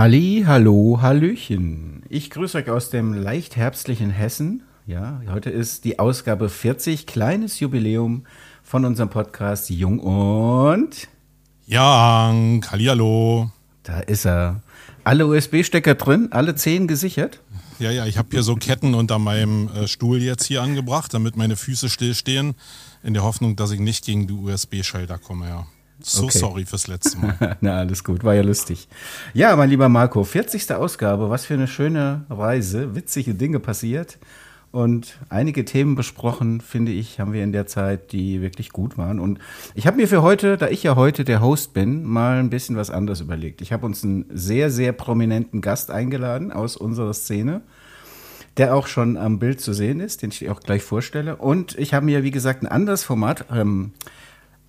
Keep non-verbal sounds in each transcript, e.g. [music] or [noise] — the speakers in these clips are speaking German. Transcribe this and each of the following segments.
Halli, hallo, hallöchen. Ich grüße euch aus dem leicht herbstlichen Hessen. Ja, heute ist die Ausgabe 40, kleines Jubiläum von unserem Podcast Jung und Ja, hallo. Da ist er. Alle USB-Stecker drin, alle zehn gesichert. Ja, ja, ich habe hier so Ketten unter meinem äh, Stuhl jetzt hier angebracht, damit meine Füße stillstehen, in der Hoffnung, dass ich nicht gegen die USB-Schalter komme, ja. So okay. sorry fürs letzte Mal. [laughs] Na, alles gut, war ja lustig. Ja, mein lieber Marco, 40. Ausgabe, was für eine schöne Reise, witzige Dinge passiert und einige Themen besprochen, finde ich, haben wir in der Zeit, die wirklich gut waren. Und ich habe mir für heute, da ich ja heute der Host bin, mal ein bisschen was anderes überlegt. Ich habe uns einen sehr, sehr prominenten Gast eingeladen aus unserer Szene der auch schon am Bild zu sehen ist, den ich auch gleich vorstelle. Und ich habe mir, wie gesagt, ein anderes Format ähm,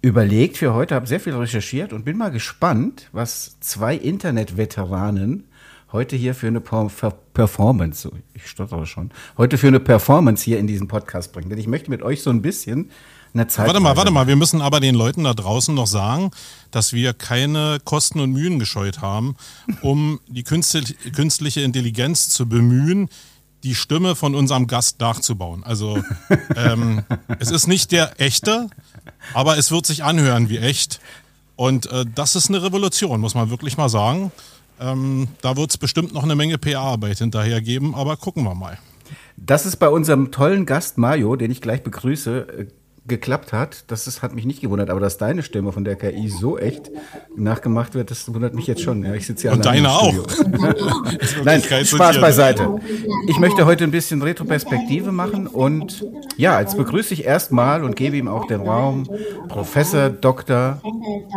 überlegt für heute, habe sehr viel recherchiert und bin mal gespannt, was zwei Internetveteranen heute hier für eine Performance, ich stottere schon, heute für eine Performance hier in diesem Podcast bringen. Denn ich möchte mit euch so ein bisschen eine Zeit. Warte mal, warte mal, wir müssen aber den Leuten da draußen noch sagen, dass wir keine Kosten und Mühen gescheut haben, um die künstliche Intelligenz zu bemühen, die Stimme von unserem Gast nachzubauen. Also ähm, es ist nicht der echte, aber es wird sich anhören wie echt. Und äh, das ist eine Revolution, muss man wirklich mal sagen. Ähm, da wird es bestimmt noch eine Menge PR-Arbeit hinterher geben, aber gucken wir mal. Das ist bei unserem tollen Gast Mario, den ich gleich begrüße, äh, geklappt hat, das ist, hat mich nicht gewundert, aber dass deine Stimme von der KI so echt nachgemacht wird, das wundert mich jetzt schon. Ja, ich sitze ja Und deine auch. [laughs] [laughs] Nein, Spaß beiseite. Ich möchte heute ein bisschen Retroperspektive machen und ja, jetzt begrüße ich erstmal und gebe ihm auch den Raum Professor Dr.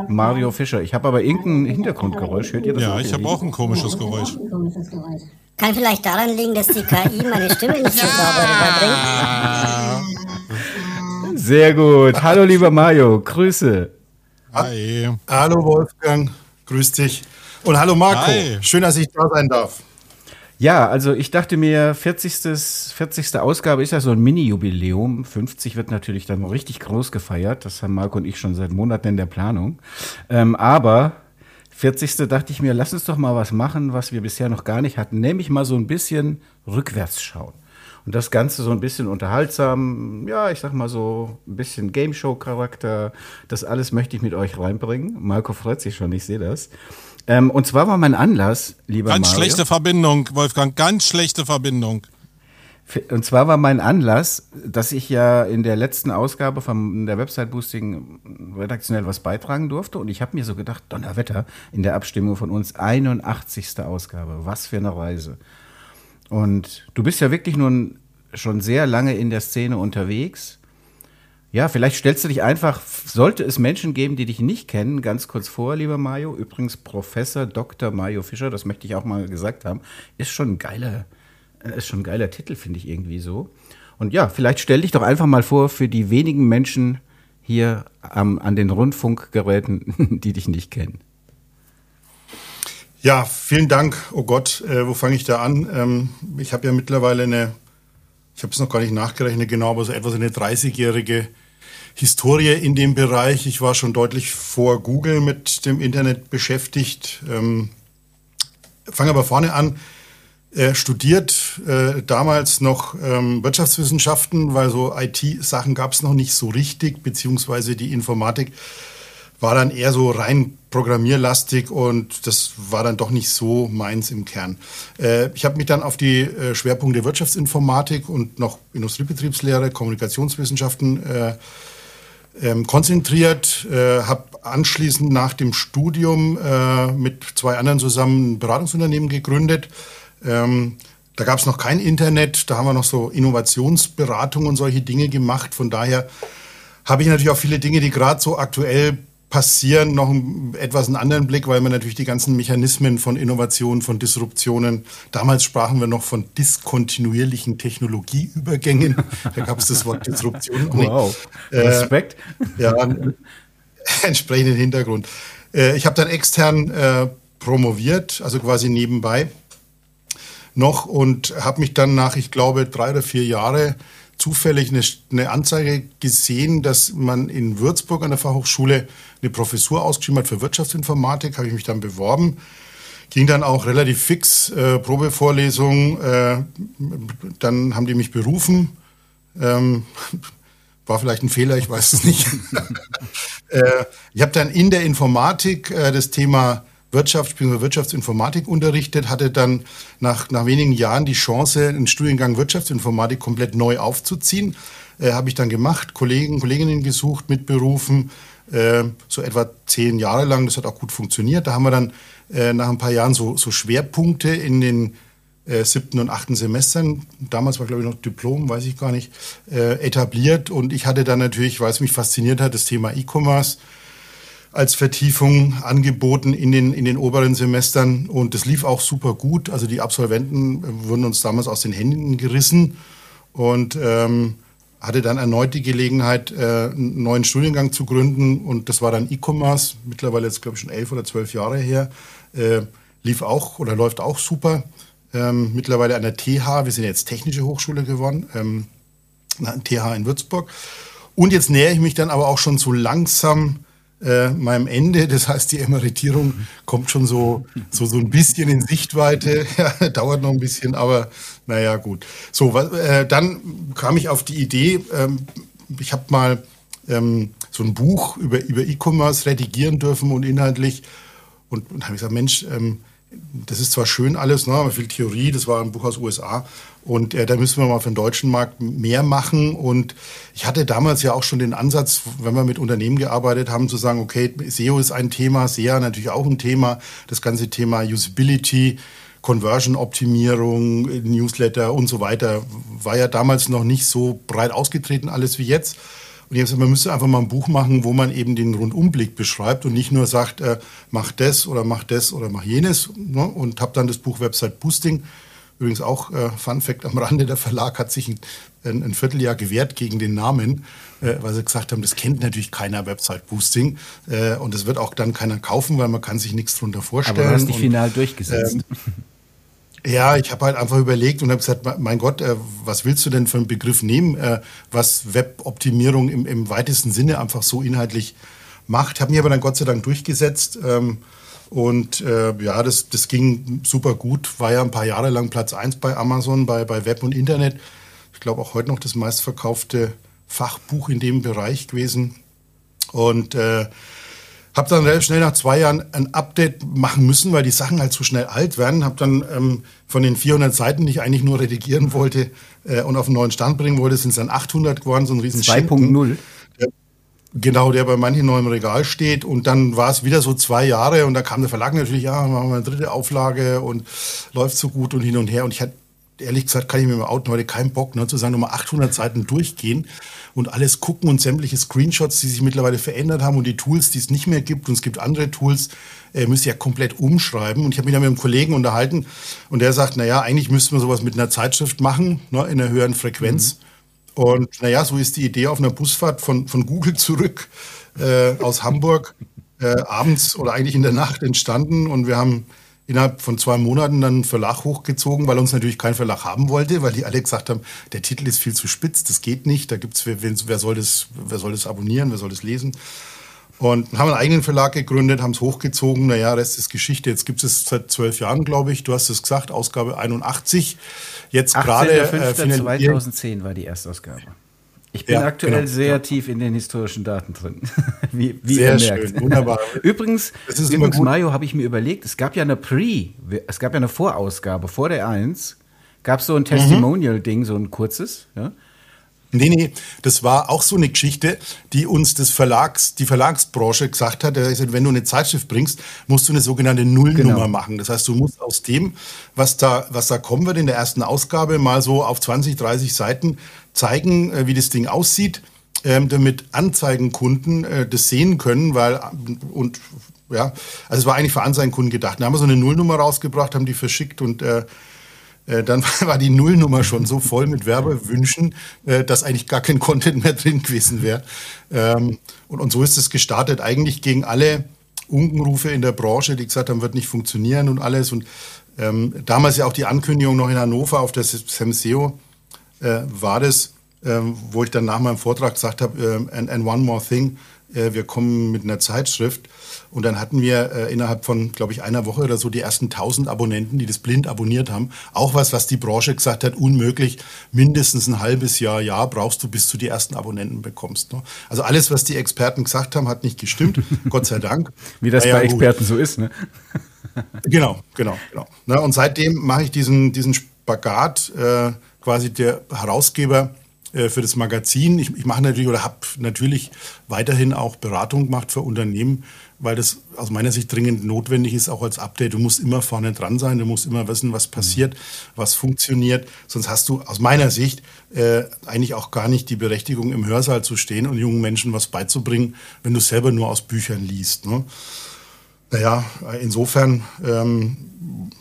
Mario Fischer. Ich habe aber irgendein Hintergrundgeräusch. Hört ihr das? Ja, ich habe auch ein komisches Geräusch. Kann vielleicht daran liegen, dass die KI meine Stimme nicht so sauber rüberbringt. Sehr gut. Hallo, lieber Mario. Grüße. Hi. Hallo, Wolfgang. Grüß dich. Und hallo, Marco. Hi. Schön, dass ich da sein darf. Ja, also ich dachte mir, 40. 40. Ausgabe ist ja so ein Mini-Jubiläum. 50 wird natürlich dann richtig groß gefeiert. Das haben Marco und ich schon seit Monaten in der Planung. Ähm, aber 40. dachte ich mir, lass uns doch mal was machen, was wir bisher noch gar nicht hatten. Nämlich mal so ein bisschen rückwärts schauen. Und das Ganze so ein bisschen unterhaltsam, ja, ich sag mal so ein bisschen Game Show Charakter. Das alles möchte ich mit euch reinbringen. Marco freut sich schon, ich sehe das. Ähm, und zwar war mein Anlass, lieber Ganz Mario, schlechte Verbindung, Wolfgang, ganz schlechte Verbindung. Und zwar war mein Anlass, dass ich ja in der letzten Ausgabe von der Website Boosting redaktionell was beitragen durfte. Und ich habe mir so gedacht, Donnerwetter, in der Abstimmung von uns 81. Ausgabe. Was für eine Reise. Und du bist ja wirklich nun schon sehr lange in der Szene unterwegs. Ja, vielleicht stellst du dich einfach, sollte es Menschen geben, die dich nicht kennen, ganz kurz vor, lieber Mario. Übrigens Professor Dr. Mario Fischer, das möchte ich auch mal gesagt haben, ist schon ein geiler, äh, ist schon ein geiler Titel, finde ich irgendwie so. Und ja, vielleicht stell dich doch einfach mal vor für die wenigen Menschen hier am, an den Rundfunkgeräten, [laughs] die dich nicht kennen. Ja, vielen Dank. Oh Gott, äh, wo fange ich da an? Ähm, ich habe ja mittlerweile eine, ich habe es noch gar nicht nachgerechnet genau, aber so etwas eine 30-jährige Historie in dem Bereich. Ich war schon deutlich vor Google mit dem Internet beschäftigt. Ähm, fange aber vorne an. Äh, studiert äh, damals noch ähm, Wirtschaftswissenschaften, weil so IT-Sachen gab es noch nicht so richtig, beziehungsweise die Informatik war dann eher so rein programmierlastig und das war dann doch nicht so meins im Kern. Äh, ich habe mich dann auf die äh, Schwerpunkte Wirtschaftsinformatik und noch Industriebetriebslehre, Kommunikationswissenschaften äh, ähm, konzentriert, äh, habe anschließend nach dem Studium äh, mit zwei anderen zusammen ein Beratungsunternehmen gegründet. Ähm, da gab es noch kein Internet, da haben wir noch so Innovationsberatung und solche Dinge gemacht. Von daher habe ich natürlich auch viele Dinge, die gerade so aktuell passieren, noch einen, etwas einen anderen Blick, weil man natürlich die ganzen Mechanismen von Innovation, von Disruptionen, damals sprachen wir noch von diskontinuierlichen Technologieübergängen, da gab es das Wort Disruption. [laughs] Wow, äh, Respekt. ja, [laughs] entsprechenden Hintergrund. Äh, ich habe dann extern äh, promoviert, also quasi nebenbei noch und habe mich dann nach, ich glaube, drei oder vier Jahre zufällig eine, eine, Anzeige gesehen, dass man in Würzburg an der Fachhochschule eine Professur ausgeschrieben hat für Wirtschaftsinformatik. Habe ich mich dann beworben. ging dann auch relativ fix, äh, Probevorlesung, äh, dann haben die mich berufen. Ähm, [laughs] war vielleicht ein Fehler, ich weiß es nicht. [laughs] äh, ich habe dann in der Informatik äh, das Thema Wirtschaft. Wirtschaftsinformatik unterrichtet, hatte dann nach, nach wenigen Jahren die Chance, einen Studiengang Wirtschaftsinformatik komplett neu aufzuziehen. Äh, habe ich dann gemacht, Kollegen, Kolleginnen gesucht, mitberufen, äh, so etwa zehn Jahre lang. Das hat auch gut funktioniert. Da haben wir dann äh, nach ein paar Jahren so, so Schwerpunkte in den äh, siebten und achten Semestern, damals war glaube ich noch Diplom, weiß ich gar nicht, äh, etabliert. Und ich hatte dann natürlich, weil es mich fasziniert hat, das Thema E-Commerce als Vertiefung angeboten in den, in den oberen Semestern. Und das lief auch super gut. Also die Absolventen äh, wurden uns damals aus den Händen gerissen. Und ähm, hatte dann erneut die Gelegenheit, äh, einen neuen Studiengang zu gründen und das war dann E-Commerce, mittlerweile jetzt glaube ich schon elf oder zwölf Jahre her, äh, lief auch oder läuft auch super. Ähm, mittlerweile an der TH, wir sind jetzt Technische Hochschule geworden, ähm, TH in Würzburg. Und jetzt nähere ich mich dann aber auch schon so langsam äh, meinem Ende. Das heißt, die Emeritierung kommt schon so, so, so ein bisschen in Sichtweite. [laughs] Dauert noch ein bisschen, aber naja, gut. So, äh, dann kam ich auf die Idee, ähm, ich habe mal ähm, so ein Buch über, über E-Commerce redigieren dürfen und inhaltlich. Und, und habe ich gesagt, Mensch, ähm, das ist zwar schön alles, ne, aber viel Theorie, das war ein Buch aus USA. Und äh, da müssen wir mal für den deutschen Markt mehr machen. Und ich hatte damals ja auch schon den Ansatz, wenn wir mit Unternehmen gearbeitet haben, zu sagen, okay, SEO ist ein Thema, SEA natürlich auch ein Thema, das ganze Thema Usability. Conversion-Optimierung, Newsletter und so weiter war ja damals noch nicht so breit ausgetreten alles wie jetzt. Und ich habe gesagt, man müsste einfach mal ein Buch machen, wo man eben den Rundumblick beschreibt und nicht nur sagt, äh, mach das oder mach das oder mach jenes. Ne? Und habe dann das Buch Website Boosting. Übrigens auch äh, Fun Fact am Rande, der Verlag hat sich ein, ein Vierteljahr gewehrt gegen den Namen, äh, weil sie gesagt haben, das kennt natürlich keiner Website Boosting äh, und das wird auch dann keiner kaufen, weil man kann sich nichts drunter vorstellen. Aber du hast dich final durchgesetzt. Ähm, [laughs] ja, ich habe halt einfach überlegt und habe gesagt, mein Gott, äh, was willst du denn für einen Begriff nehmen, äh, was Weboptimierung im, im weitesten Sinne einfach so inhaltlich macht. Habe mir aber dann Gott sei Dank durchgesetzt. Ähm, und äh, ja, das, das ging super gut. War ja ein paar Jahre lang Platz 1 bei Amazon, bei, bei Web und Internet. Ich glaube auch heute noch das meistverkaufte Fachbuch in dem Bereich gewesen. Und äh, habe dann relativ schnell nach zwei Jahren ein Update machen müssen, weil die Sachen halt so schnell alt werden. Habe dann ähm, von den 400 Seiten, die ich eigentlich nur redigieren wollte äh, und auf einen neuen Stand bringen wollte, sind es dann 800 geworden, so ein riesen 2.0. Genau, der bei manchen noch im Regal steht. Und dann war es wieder so zwei Jahre und da kam der Verlag natürlich, ja, machen wir eine dritte Auflage und läuft so gut und hin und her. Und ich hatte ehrlich gesagt, kann ich mir im Auto heute keinen Bock, ne, zu sagen, nochmal 800 Seiten durchgehen und alles gucken und sämtliche Screenshots, die sich mittlerweile verändert haben und die Tools, die es nicht mehr gibt und es gibt andere Tools, äh, müsst ja komplett umschreiben. Und ich habe mich da mit einem Kollegen unterhalten und der sagt, naja, eigentlich müssten wir sowas mit einer Zeitschrift machen, ne, in einer höheren Frequenz. Mhm. Und naja, so ist die Idee auf einer Busfahrt von, von Google zurück äh, aus Hamburg äh, abends oder eigentlich in der Nacht entstanden und wir haben innerhalb von zwei Monaten dann einen Verlag hochgezogen, weil uns natürlich kein Verlag haben wollte, weil die alle gesagt haben, der Titel ist viel zu spitz, das geht nicht, da gibt's wer, wer soll das, wer soll das abonnieren, wer soll das lesen? Und haben einen eigenen Verlag gegründet, haben es hochgezogen. Naja, Rest ist Geschichte. Jetzt gibt es seit zwölf Jahren, glaube ich. Du hast es gesagt, Ausgabe 81. Jetzt gerade. Äh, 2010 war die Erstausgabe. Ich bin ja, aktuell genau, sehr ja. tief in den historischen Daten drin. [laughs] wie, wie sehr schön, wunderbar. übrigens, übrigens Mario, habe ich mir überlegt, es gab ja eine Pre, es gab ja eine Vorausgabe vor der 1, gab es so ein mhm. Testimonial-Ding, so ein kurzes, ja? Nee, nee, das war auch so eine Geschichte, die uns das Verlags, die Verlagsbranche gesagt hat. Er gesagt, wenn du eine Zeitschrift bringst, musst du eine sogenannte Nullnummer genau. machen. Das heißt, du musst aus dem, was da, was da kommen wird in der ersten Ausgabe, mal so auf 20, 30 Seiten zeigen, äh, wie das Ding aussieht, ähm, damit Anzeigenkunden äh, das sehen können, weil, und, ja, also es war eigentlich für Anzeigenkunden gedacht. Da haben wir so eine Nullnummer rausgebracht, haben die verschickt und, äh, äh, dann [laughs] war die Nullnummer schon so voll mit Werbewünschen, äh, dass eigentlich gar kein Content mehr drin gewesen wäre. Ähm, und, und so ist es gestartet, eigentlich gegen alle Unkenrufe in der Branche, die gesagt haben, wird nicht funktionieren und alles. Und ähm, damals ja auch die Ankündigung noch in Hannover auf der SEMSEO äh, war das, ähm, wo ich dann nach meinem Vortrag gesagt habe, ähm, and, and one more thing, äh, wir kommen mit einer Zeitschrift. Und dann hatten wir äh, innerhalb von, glaube ich, einer Woche oder so die ersten 1000 Abonnenten, die das blind abonniert haben. Auch was, was die Branche gesagt hat, unmöglich. Mindestens ein halbes Jahr, Jahr brauchst du, bis du die ersten Abonnenten bekommst. Ne? Also alles, was die Experten gesagt haben, hat nicht gestimmt. [laughs] Gott sei Dank. Wie das naja, bei Experten gut. so ist, ne? [laughs] genau, genau, genau. Na, und seitdem mache ich diesen, diesen Spagat, äh, quasi der Herausgeber äh, für das Magazin. Ich, ich mache natürlich oder habe natürlich weiterhin auch Beratung gemacht für Unternehmen, weil das aus meiner Sicht dringend notwendig ist, auch als Update. Du musst immer vorne dran sein, du musst immer wissen, was passiert, was funktioniert. Sonst hast du aus meiner Sicht äh, eigentlich auch gar nicht die Berechtigung, im Hörsaal zu stehen und jungen Menschen was beizubringen, wenn du selber nur aus Büchern liest. Ne? Naja, insofern ähm,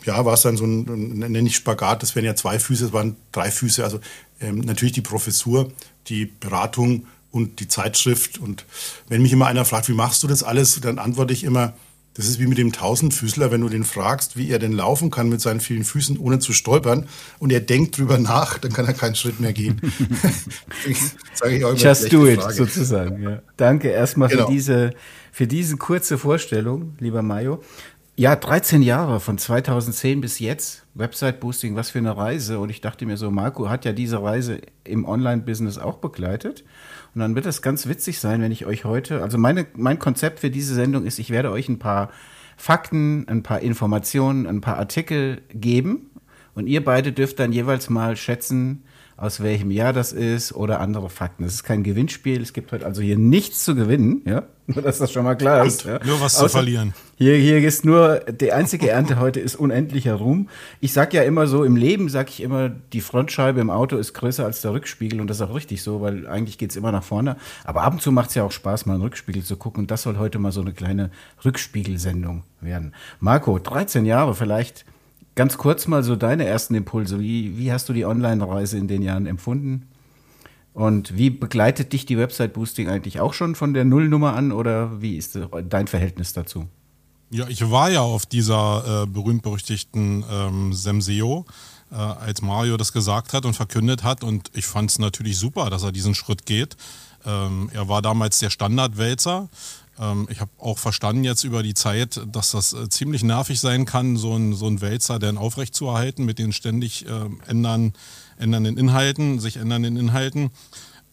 ja, war es dann so ein, nenne ich Spagat, das wären ja zwei Füße, es waren drei Füße. Also ähm, natürlich die Professur, die Beratung und die Zeitschrift. Und wenn mich immer einer fragt, wie machst du das alles, dann antworte ich immer, das ist wie mit dem Tausendfüßler, wenn du den fragst, wie er denn laufen kann mit seinen vielen Füßen, ohne zu stolpern, und er denkt drüber nach, dann kann er keinen Schritt mehr gehen. [laughs] Ich auch immer Just do it, Frage. sozusagen. Ja. Danke erstmal genau. für diese für diese kurze Vorstellung, lieber Mayo. Ja, 13 Jahre von 2010 bis jetzt. Website Boosting, was für eine Reise. Und ich dachte mir so, Marco hat ja diese Reise im Online-Business auch begleitet. Und dann wird es ganz witzig sein, wenn ich euch heute, also meine, mein Konzept für diese Sendung ist, ich werde euch ein paar Fakten, ein paar Informationen, ein paar Artikel geben. Und ihr beide dürft dann jeweils mal schätzen, aus welchem Jahr das ist oder andere Fakten. Es ist kein Gewinnspiel, es gibt heute also hier nichts zu gewinnen, ja, [laughs] nur dass das schon mal klar ist. Ja? Nur was Außer, zu verlieren. Hier, hier ist nur, die einzige Ernte heute ist unendlicher Ruhm. Ich sag ja immer so, im Leben sag ich immer, die Frontscheibe im Auto ist größer als der Rückspiegel und das ist auch richtig so, weil eigentlich geht's immer nach vorne. Aber ab und zu macht's ja auch Spaß, mal einen Rückspiegel zu gucken und das soll heute mal so eine kleine Rückspiegelsendung werden. Marco, 13 Jahre vielleicht Ganz kurz mal so deine ersten Impulse. Wie, wie hast du die Online-Reise in den Jahren empfunden? Und wie begleitet dich die Website Boosting eigentlich auch schon von der Nullnummer an oder wie ist dein Verhältnis dazu? Ja, ich war ja auf dieser äh, berühmt-berüchtigten ähm, Semseo, äh, als Mario das gesagt hat und verkündet hat. Und ich fand es natürlich super, dass er diesen Schritt geht. Ähm, er war damals der Standardwälzer ähm, ich habe auch verstanden jetzt über die Zeit, dass das äh, ziemlich nervig sein kann, so ein, so ein Wälzer dann aufrechtzuerhalten mit den ständig äh, ändern, ändernden Inhalten, sich ändernden Inhalten.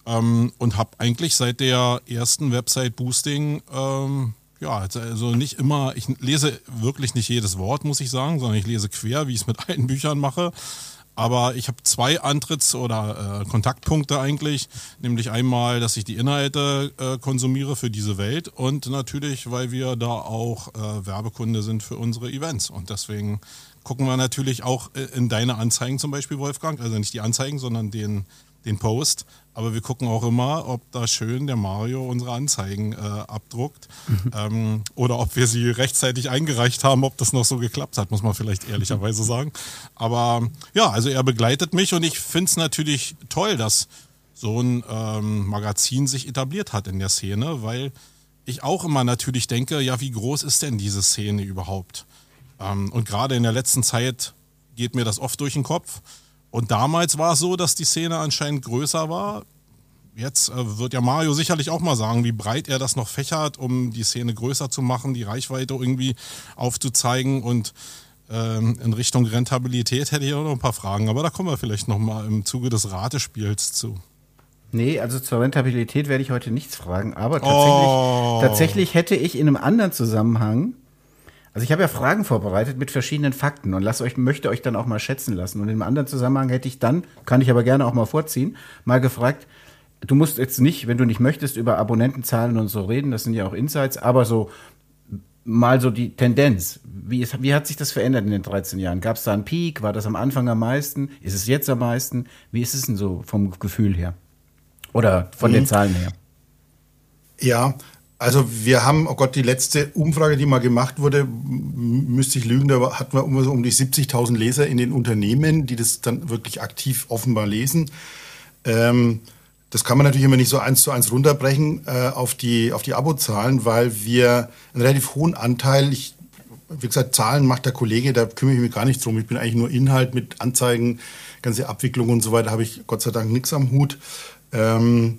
Ähm, und habe eigentlich seit der ersten Website Boosting, ähm, ja, also nicht immer, ich lese wirklich nicht jedes Wort, muss ich sagen, sondern ich lese quer, wie ich es mit allen Büchern mache. Aber ich habe zwei Antritts- oder äh, Kontaktpunkte eigentlich, nämlich einmal, dass ich die Inhalte äh, konsumiere für diese Welt und natürlich, weil wir da auch äh, Werbekunde sind für unsere Events. Und deswegen gucken wir natürlich auch äh, in deine Anzeigen zum Beispiel, Wolfgang, also nicht die Anzeigen, sondern den, den Post. Aber wir gucken auch immer, ob da schön der Mario unsere Anzeigen äh, abdruckt mhm. ähm, oder ob wir sie rechtzeitig eingereicht haben, ob das noch so geklappt hat, muss man vielleicht ehrlicherweise [laughs] sagen. Aber ja, also er begleitet mich und ich finde es natürlich toll, dass so ein ähm, Magazin sich etabliert hat in der Szene, weil ich auch immer natürlich denke, ja, wie groß ist denn diese Szene überhaupt? Ähm, und gerade in der letzten Zeit geht mir das oft durch den Kopf. Und damals war es so, dass die Szene anscheinend größer war. Jetzt äh, wird ja Mario sicherlich auch mal sagen, wie breit er das noch fächert, um die Szene größer zu machen, die Reichweite irgendwie aufzuzeigen. Und ähm, in Richtung Rentabilität hätte ich auch noch ein paar Fragen, aber da kommen wir vielleicht noch mal im Zuge des Ratespiels zu. Nee, also zur Rentabilität werde ich heute nichts fragen, aber tatsächlich, oh. tatsächlich hätte ich in einem anderen Zusammenhang also ich habe ja Fragen vorbereitet mit verschiedenen Fakten und euch, möchte euch dann auch mal schätzen lassen. Und einem anderen Zusammenhang hätte ich dann, kann ich aber gerne auch mal vorziehen, mal gefragt, du musst jetzt nicht, wenn du nicht möchtest, über Abonnentenzahlen und so reden, das sind ja auch Insights, aber so mal so die Tendenz. Wie, ist, wie hat sich das verändert in den 13 Jahren? Gab es da einen Peak? War das am Anfang am meisten? Ist es jetzt am meisten? Wie ist es denn so vom Gefühl her? Oder von mhm. den Zahlen her? Ja, also wir haben, oh Gott, die letzte Umfrage, die mal gemacht wurde, müsste ich lügen, da hatten wir um, um die 70.000 Leser in den Unternehmen, die das dann wirklich aktiv offenbar lesen. Ähm, das kann man natürlich immer nicht so eins zu eins runterbrechen äh, auf die, auf die Abozahlen, weil wir einen relativ hohen Anteil, ich, wie gesagt, Zahlen macht der Kollege, da kümmere ich mich gar nicht drum. Ich bin eigentlich nur Inhalt mit Anzeigen, ganze Abwicklung und so weiter, habe ich Gott sei Dank nichts am Hut. Ähm,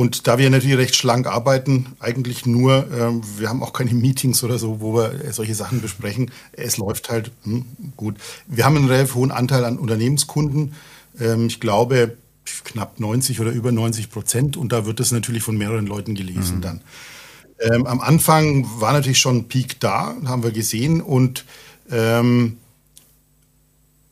Und da wir natürlich recht schlank arbeiten, eigentlich nur, ähm, wir haben auch keine [laughs] Meetings oder so, wo wir solche Sachen besprechen. Es läuft halt hm, gut. Wir haben einen relativ hohen Anteil an Unternehmenskunden. Ähm, ich glaube knapp 90 oder über 90 Prozent. Und da wird es natürlich von mehreren Leuten gelesen mhm. dann. Ähm, am Anfang war natürlich schon ein Peak da, haben wir gesehen. Und ähm,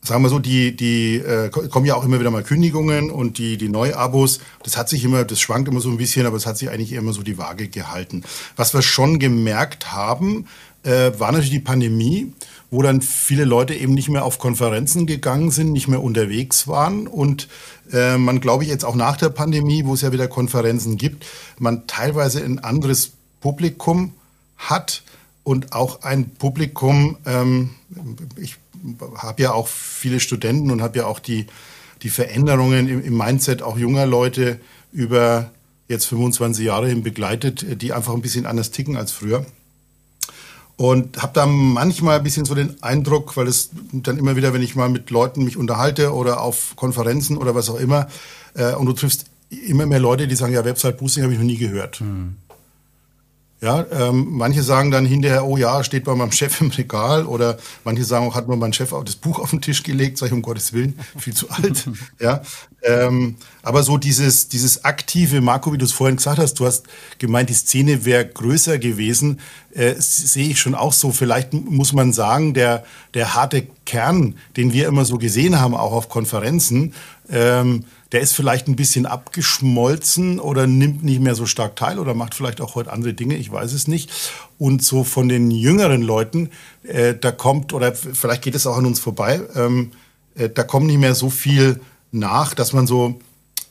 sagen wir so, die, die äh, kommen ja auch immer wieder mal Kündigungen und die, die Neuabos, das hat sich immer, das schwankt immer so ein bisschen, aber es hat sich eigentlich immer so die Waage gehalten. Was wir schon gemerkt haben, äh, war natürlich die Pandemie, wo dann viele Leute eben nicht mehr auf Konferenzen gegangen sind, nicht mehr unterwegs waren und äh, man, glaube ich, jetzt auch nach der Pandemie, wo es ja wieder Konferenzen gibt, man teilweise ein anderes Publikum hat und auch ein Publikum, ähm, ich habe ja auch viele Studenten und habe ja auch die, die Veränderungen im, im Mindset auch junger Leute über jetzt 25 Jahre hin begleitet, die einfach ein bisschen anders ticken als früher. Und habe da manchmal ein bisschen so den Eindruck, weil es dann immer wieder, wenn ich mal mit Leuten mich unterhalte oder auf Konferenzen oder was auch immer, äh, und du triffst immer mehr Leute, die sagen, ja, Website Boosting habe ich noch nie gehört. Mhm. Ja, ähm, manche sagen dann hinterher, oh ja, steht bei meinem Chef im Regal oder manche sagen auch, hat mir mein Chef auch das Buch auf den Tisch gelegt, sage ich um Gottes Willen, viel zu alt. [laughs] ja, ähm, aber so dieses, dieses aktive, Marco, wie du es vorhin gesagt hast, du hast gemeint, die Szene wäre größer gewesen, äh, sehe ich schon auch so. Vielleicht muss man sagen, der, der harte Kern, den wir immer so gesehen haben, auch auf Konferenzen, ähm, der ist vielleicht ein bisschen abgeschmolzen oder nimmt nicht mehr so stark teil oder macht vielleicht auch heute andere Dinge, ich weiß es nicht. Und so von den jüngeren Leuten, äh, da kommt, oder vielleicht geht es auch an uns vorbei, ähm, äh, da kommt nicht mehr so viel nach, dass man so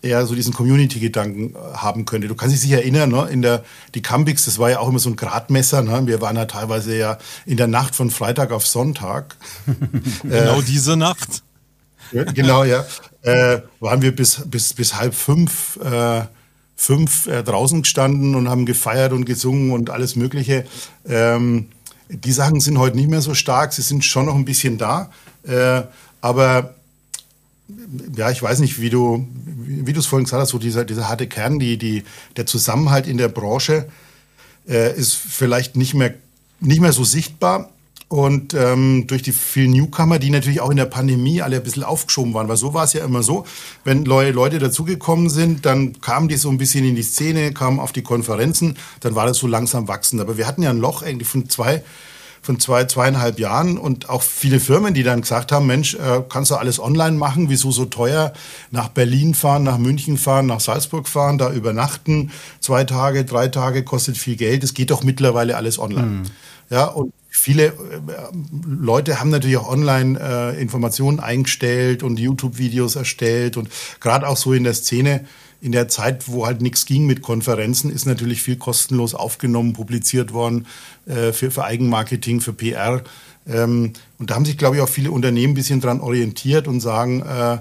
eher so diesen Community-Gedanken äh, haben könnte. Du kannst dich sicher erinnern, ne? in der die Campix, das war ja auch immer so ein Gradmesser. Ne? Wir waren ja teilweise ja in der Nacht von Freitag auf Sonntag. [laughs] genau äh, diese Nacht. Genau, ja äh, waren wir bis, bis, bis halb fünf, äh, fünf äh, draußen gestanden und haben gefeiert und gesungen und alles Mögliche. Ähm, die Sachen sind heute nicht mehr so stark, sie sind schon noch ein bisschen da, äh, aber ja, ich weiß nicht, wie du, wie es vorhin gesagt hast, so dieser, dieser harte Kern, die, die, der Zusammenhalt in der Branche äh, ist vielleicht nicht mehr, nicht mehr so sichtbar. Und ähm, durch die vielen Newcomer, die natürlich auch in der Pandemie alle ein bisschen aufgeschoben waren, weil so war es ja immer so, wenn neue Leute dazugekommen sind, dann kamen die so ein bisschen in die Szene, kamen auf die Konferenzen, dann war das so langsam wachsend. Aber wir hatten ja ein Loch eigentlich von zwei, von zwei, zweieinhalb Jahren und auch viele Firmen, die dann gesagt haben, Mensch, äh, kannst du alles online machen, wieso so teuer nach Berlin fahren, nach München fahren, nach Salzburg fahren, da übernachten, zwei Tage, drei Tage kostet viel Geld, es geht doch mittlerweile alles online. Mhm. Ja, und viele äh, Leute haben natürlich auch online äh, Informationen eingestellt und YouTube-Videos erstellt und gerade auch so in der Szene, in der Zeit, wo halt nichts ging mit Konferenzen, ist natürlich viel kostenlos aufgenommen, publiziert worden äh, für, für Eigenmarketing, für PR. Ähm, und da haben sich, glaube ich, auch viele Unternehmen ein bisschen dran orientiert und sagen, äh,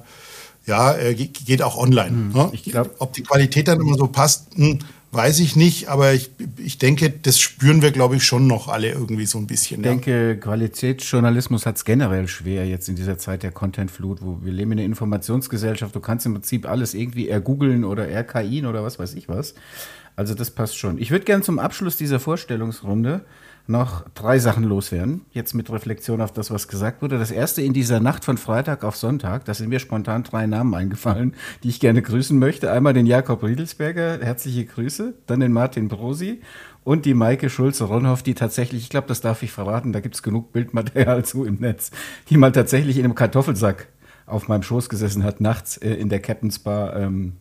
ja, äh, geht auch online. Hm, ne? Ob die Qualität dann immer so passt, hm, Weiß ich nicht, aber ich, ich denke, das spüren wir, glaube ich, schon noch alle irgendwie so ein bisschen. Ich denke, ja. Qualitätsjournalismus hat es generell schwer jetzt in dieser Zeit der Contentflut, wo wir leben in einer Informationsgesellschaft. Du kannst im Prinzip alles irgendwie ergoogeln oder erKIen oder was weiß ich was. Also das passt schon. Ich würde gerne zum Abschluss dieser Vorstellungsrunde noch drei Sachen loswerden. Jetzt mit Reflexion auf das, was gesagt wurde. Das erste in dieser Nacht von Freitag auf Sonntag, da sind mir spontan drei Namen eingefallen, die ich gerne grüßen möchte. Einmal den Jakob Riedelsberger, herzliche Grüße. Dann den Martin Brosi und die Maike Schulze-Ronhoff, die tatsächlich, ich glaube, das darf ich verraten, da gibt es genug Bildmaterial [laughs] zu im Netz, die mal tatsächlich in einem Kartoffelsack auf meinem Schoß gesessen hat, nachts äh, in der Captain's Bar ähm,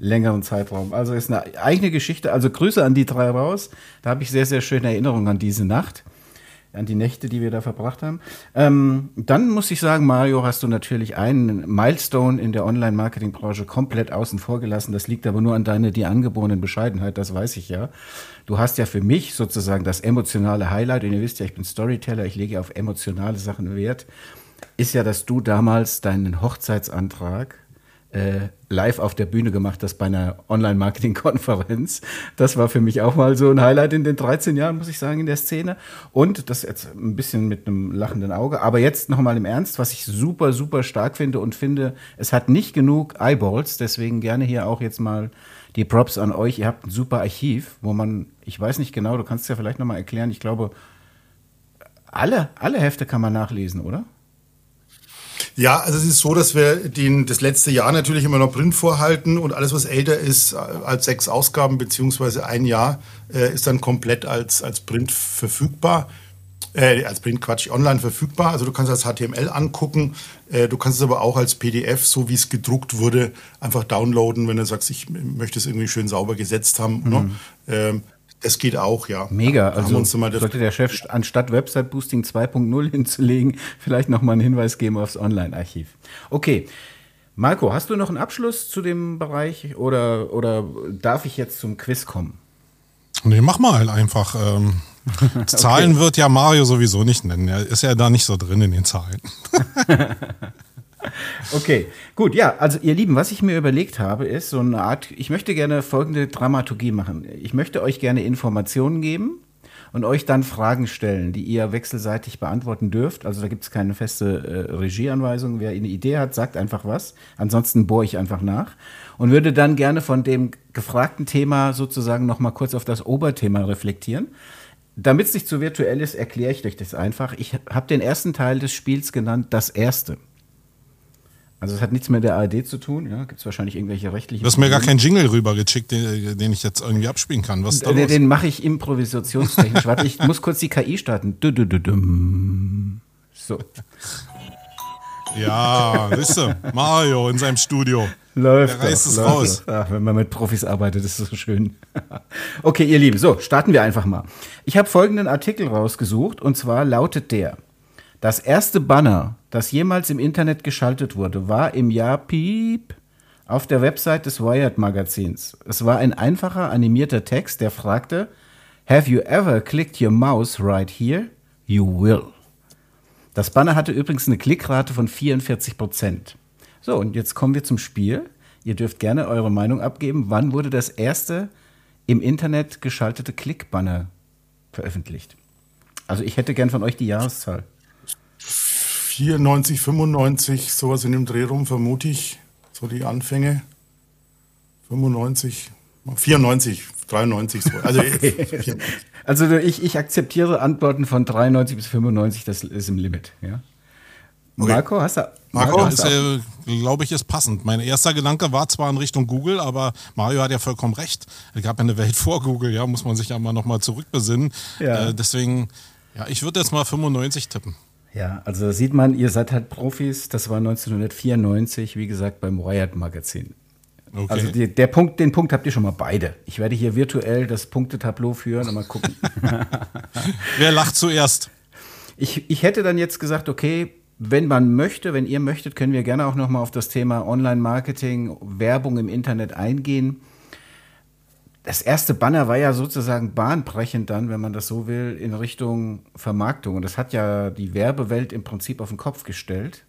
längeren Zeitraum. Also ist eine eigene Geschichte. Also Grüße an die drei raus. Da habe ich sehr, sehr schöne Erinnerungen an diese Nacht, an die Nächte, die wir da verbracht haben. Ähm, dann muss ich sagen, Mario, hast du natürlich einen Milestone in der Online-Marketing-Branche komplett außen vor gelassen. Das liegt aber nur an deiner die angeborenen Bescheidenheit, das weiß ich ja. Du hast ja für mich sozusagen das emotionale Highlight, und ihr wisst ja, ich bin Storyteller, ich lege auf emotionale Sachen Wert, ist ja, dass du damals deinen Hochzeitsantrag äh, live auf der Bühne gemacht hast bei einer Online-Marketing-Konferenz. Das war für mich auch mal so ein Highlight in den 13 Jahren, muss ich sagen, in der Szene. Und das jetzt ein bisschen mit einem lachenden Auge. Aber jetzt nochmal im Ernst, was ich super, super stark finde und finde, es hat nicht genug Eyeballs. Deswegen gerne hier auch jetzt mal die Props an euch. Ihr habt ein super Archiv, wo man, ich weiß nicht genau, du kannst es ja vielleicht nochmal erklären. Ich glaube, alle, alle Hefte kann man nachlesen, oder? Ja, also es ist so, dass wir den, das letzte Jahr natürlich immer noch Print vorhalten und alles, was älter ist als sechs Ausgaben beziehungsweise ein Jahr, äh, ist dann komplett als, als Print verfügbar. Äh, als Print Quatsch, online verfügbar. Also du kannst es als HTML angucken, äh, du kannst es aber auch als PDF, so wie es gedruckt wurde, einfach downloaden, wenn du sagst, ich möchte es irgendwie schön sauber gesetzt haben. Ne? Mhm. Ne? Ähm, es geht auch, ja. Mega. Also sollte der Chef anstatt Website Boosting 2.0 [laughs] hinzulegen, vielleicht nochmal einen Hinweis geben aufs Online-Archiv. Okay. Marco, hast du noch einen Abschluss zu dem Bereich oder, oder darf ich jetzt zum Quiz kommen? Nee, mach mal einfach. Ähm, [laughs] Zahlen okay. wird ja Mario sowieso nicht nennen. Er ist ja da nicht so drin in den Zahlen. [laughs] [laughs] Okay, gut, ja, also ihr Lieben, was ich mir überlegt habe, ist so eine Art, ich möchte gerne folgende Dramaturgie machen. Ich möchte euch gerne Informationen geben und euch dann Fragen stellen, die ihr wechselseitig beantworten dürft. Also da gibt es keine feste äh, Regieanweisung. Wer eine Idee hat, sagt einfach was. Ansonsten bohre ich einfach nach und würde dann gerne von dem gefragten Thema sozusagen noch mal kurz auf das Oberthema reflektieren. Damit es nicht zu virtuell ist, erkläre ich euch das einfach. Ich habe den ersten Teil des Spiels genannt, das erste. Also es hat nichts mit der ARD zu tun, ja, gibt es wahrscheinlich irgendwelche rechtlichen. Du hast mir gar keinen Jingle rübergechickt, den, den ich jetzt irgendwie abspielen kann. Was den, den mache ich improvisationstechnisch. Warte, ich muss kurz die KI starten. Du, du, du, dum. So. Ja, siehst du, Mario in seinem Studio. Läuft. Der reißt es raus. Ach, wenn man mit Profis arbeitet, ist das so schön. [laughs] okay, ihr Lieben, so, starten wir einfach mal. Ich habe folgenden Artikel rausgesucht und zwar lautet der. Das erste Banner, das jemals im Internet geschaltet wurde, war im Jahr Piep auf der Website des Wired Magazins. Es war ein einfacher animierter Text, der fragte, Have you ever clicked your mouse right here? You will. Das Banner hatte übrigens eine Klickrate von 44 Prozent. So, und jetzt kommen wir zum Spiel. Ihr dürft gerne eure Meinung abgeben. Wann wurde das erste im Internet geschaltete Klickbanner veröffentlicht? Also ich hätte gern von euch die Jahreszahl. 94, 95, sowas in dem Dreh rum, vermute ich. So die Anfänge. 95, 94, 93. So. Also, okay. also ich, ich akzeptiere Antworten von 93 bis 95, das ist im Limit. Ja? Marco, hast du. Marco, Marco ist, äh, glaube ich, ist passend. Mein erster Gedanke war zwar in Richtung Google, aber Mario hat ja vollkommen recht. Es gab ja eine Welt vor Google, ja, muss man sich ja mal nochmal zurückbesinnen. Ja. Äh, deswegen, ja, ich würde jetzt mal 95 tippen. Ja, also sieht man, ihr seid halt Profis. Das war 1994, wie gesagt, beim Wired Magazin. Okay. Also die, der Punkt, den Punkt habt ihr schon mal beide. Ich werde hier virtuell das Punktetableau führen und mal gucken. [laughs] Wer lacht zuerst? Ich, ich hätte dann jetzt gesagt, okay, wenn man möchte, wenn ihr möchtet, können wir gerne auch noch mal auf das Thema Online-Marketing, Werbung im Internet eingehen das erste Banner war ja sozusagen bahnbrechend dann, wenn man das so will, in Richtung Vermarktung. Und das hat ja die Werbewelt im Prinzip auf den Kopf gestellt.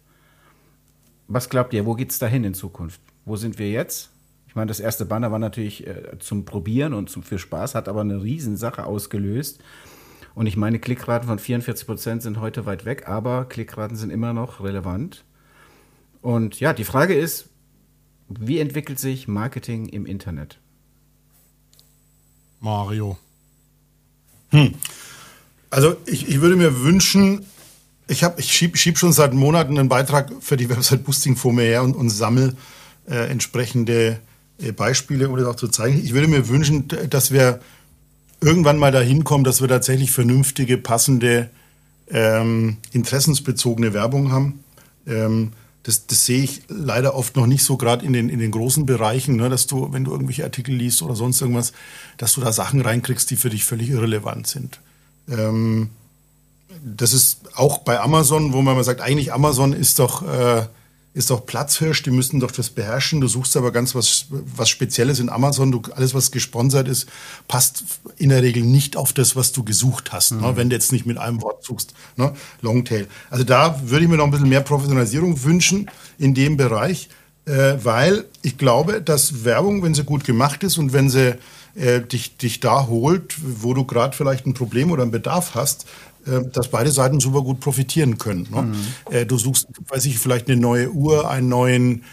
Was glaubt ihr, wo geht es dahin in Zukunft? Wo sind wir jetzt? Ich meine, das erste Banner war natürlich äh, zum Probieren und zum, für Spaß, hat aber eine Riesensache ausgelöst. Und ich meine, Klickraten von 44 Prozent sind heute weit weg, aber Klickraten sind immer noch relevant. Und ja, die Frage ist, wie entwickelt sich Marketing im Internet? Mario? Hm. Also ich, ich würde mir wünschen, ich, hab, ich schiebe schieb schon seit Monaten einen Beitrag für die Website Boosting vor mir her und, und sammle äh, entsprechende äh, Beispiele, um das auch zu zeigen. Ich würde mir wünschen, dass wir irgendwann mal dahin kommen, dass wir tatsächlich vernünftige, passende, ähm, interessensbezogene Werbung haben. Ähm, das, das sehe ich leider oft noch nicht so, gerade in den, in den großen Bereichen, ne, dass du, wenn du irgendwelche Artikel liest oder sonst irgendwas, dass du da Sachen reinkriegst, die für dich völlig irrelevant sind. Ähm, das ist auch bei Amazon, wo man mal sagt, eigentlich Amazon ist doch äh, ist doch Platzhirsch, die müssten doch das beherrschen. Du suchst aber ganz was, was Spezielles in Amazon. Du, alles, was gesponsert ist, passt in der Regel nicht auf das, was du gesucht hast, ne? mhm. ne? wenn du jetzt nicht mit einem Wort suchst. Ne? Longtail. Also da würde ich mir noch ein bisschen mehr Professionalisierung wünschen in dem Bereich. äh, weil ich glaube, dass Werbung, wenn sie gut gemacht ist und wenn sie äh, dich, dich da holt, wo du gerade vielleicht ein Problem oder einen Bedarf hast, dass beide Seiten super gut profitieren können. Ne? Mhm. Äh, du suchst, weiß ich, vielleicht eine neue Uhr, einen neuen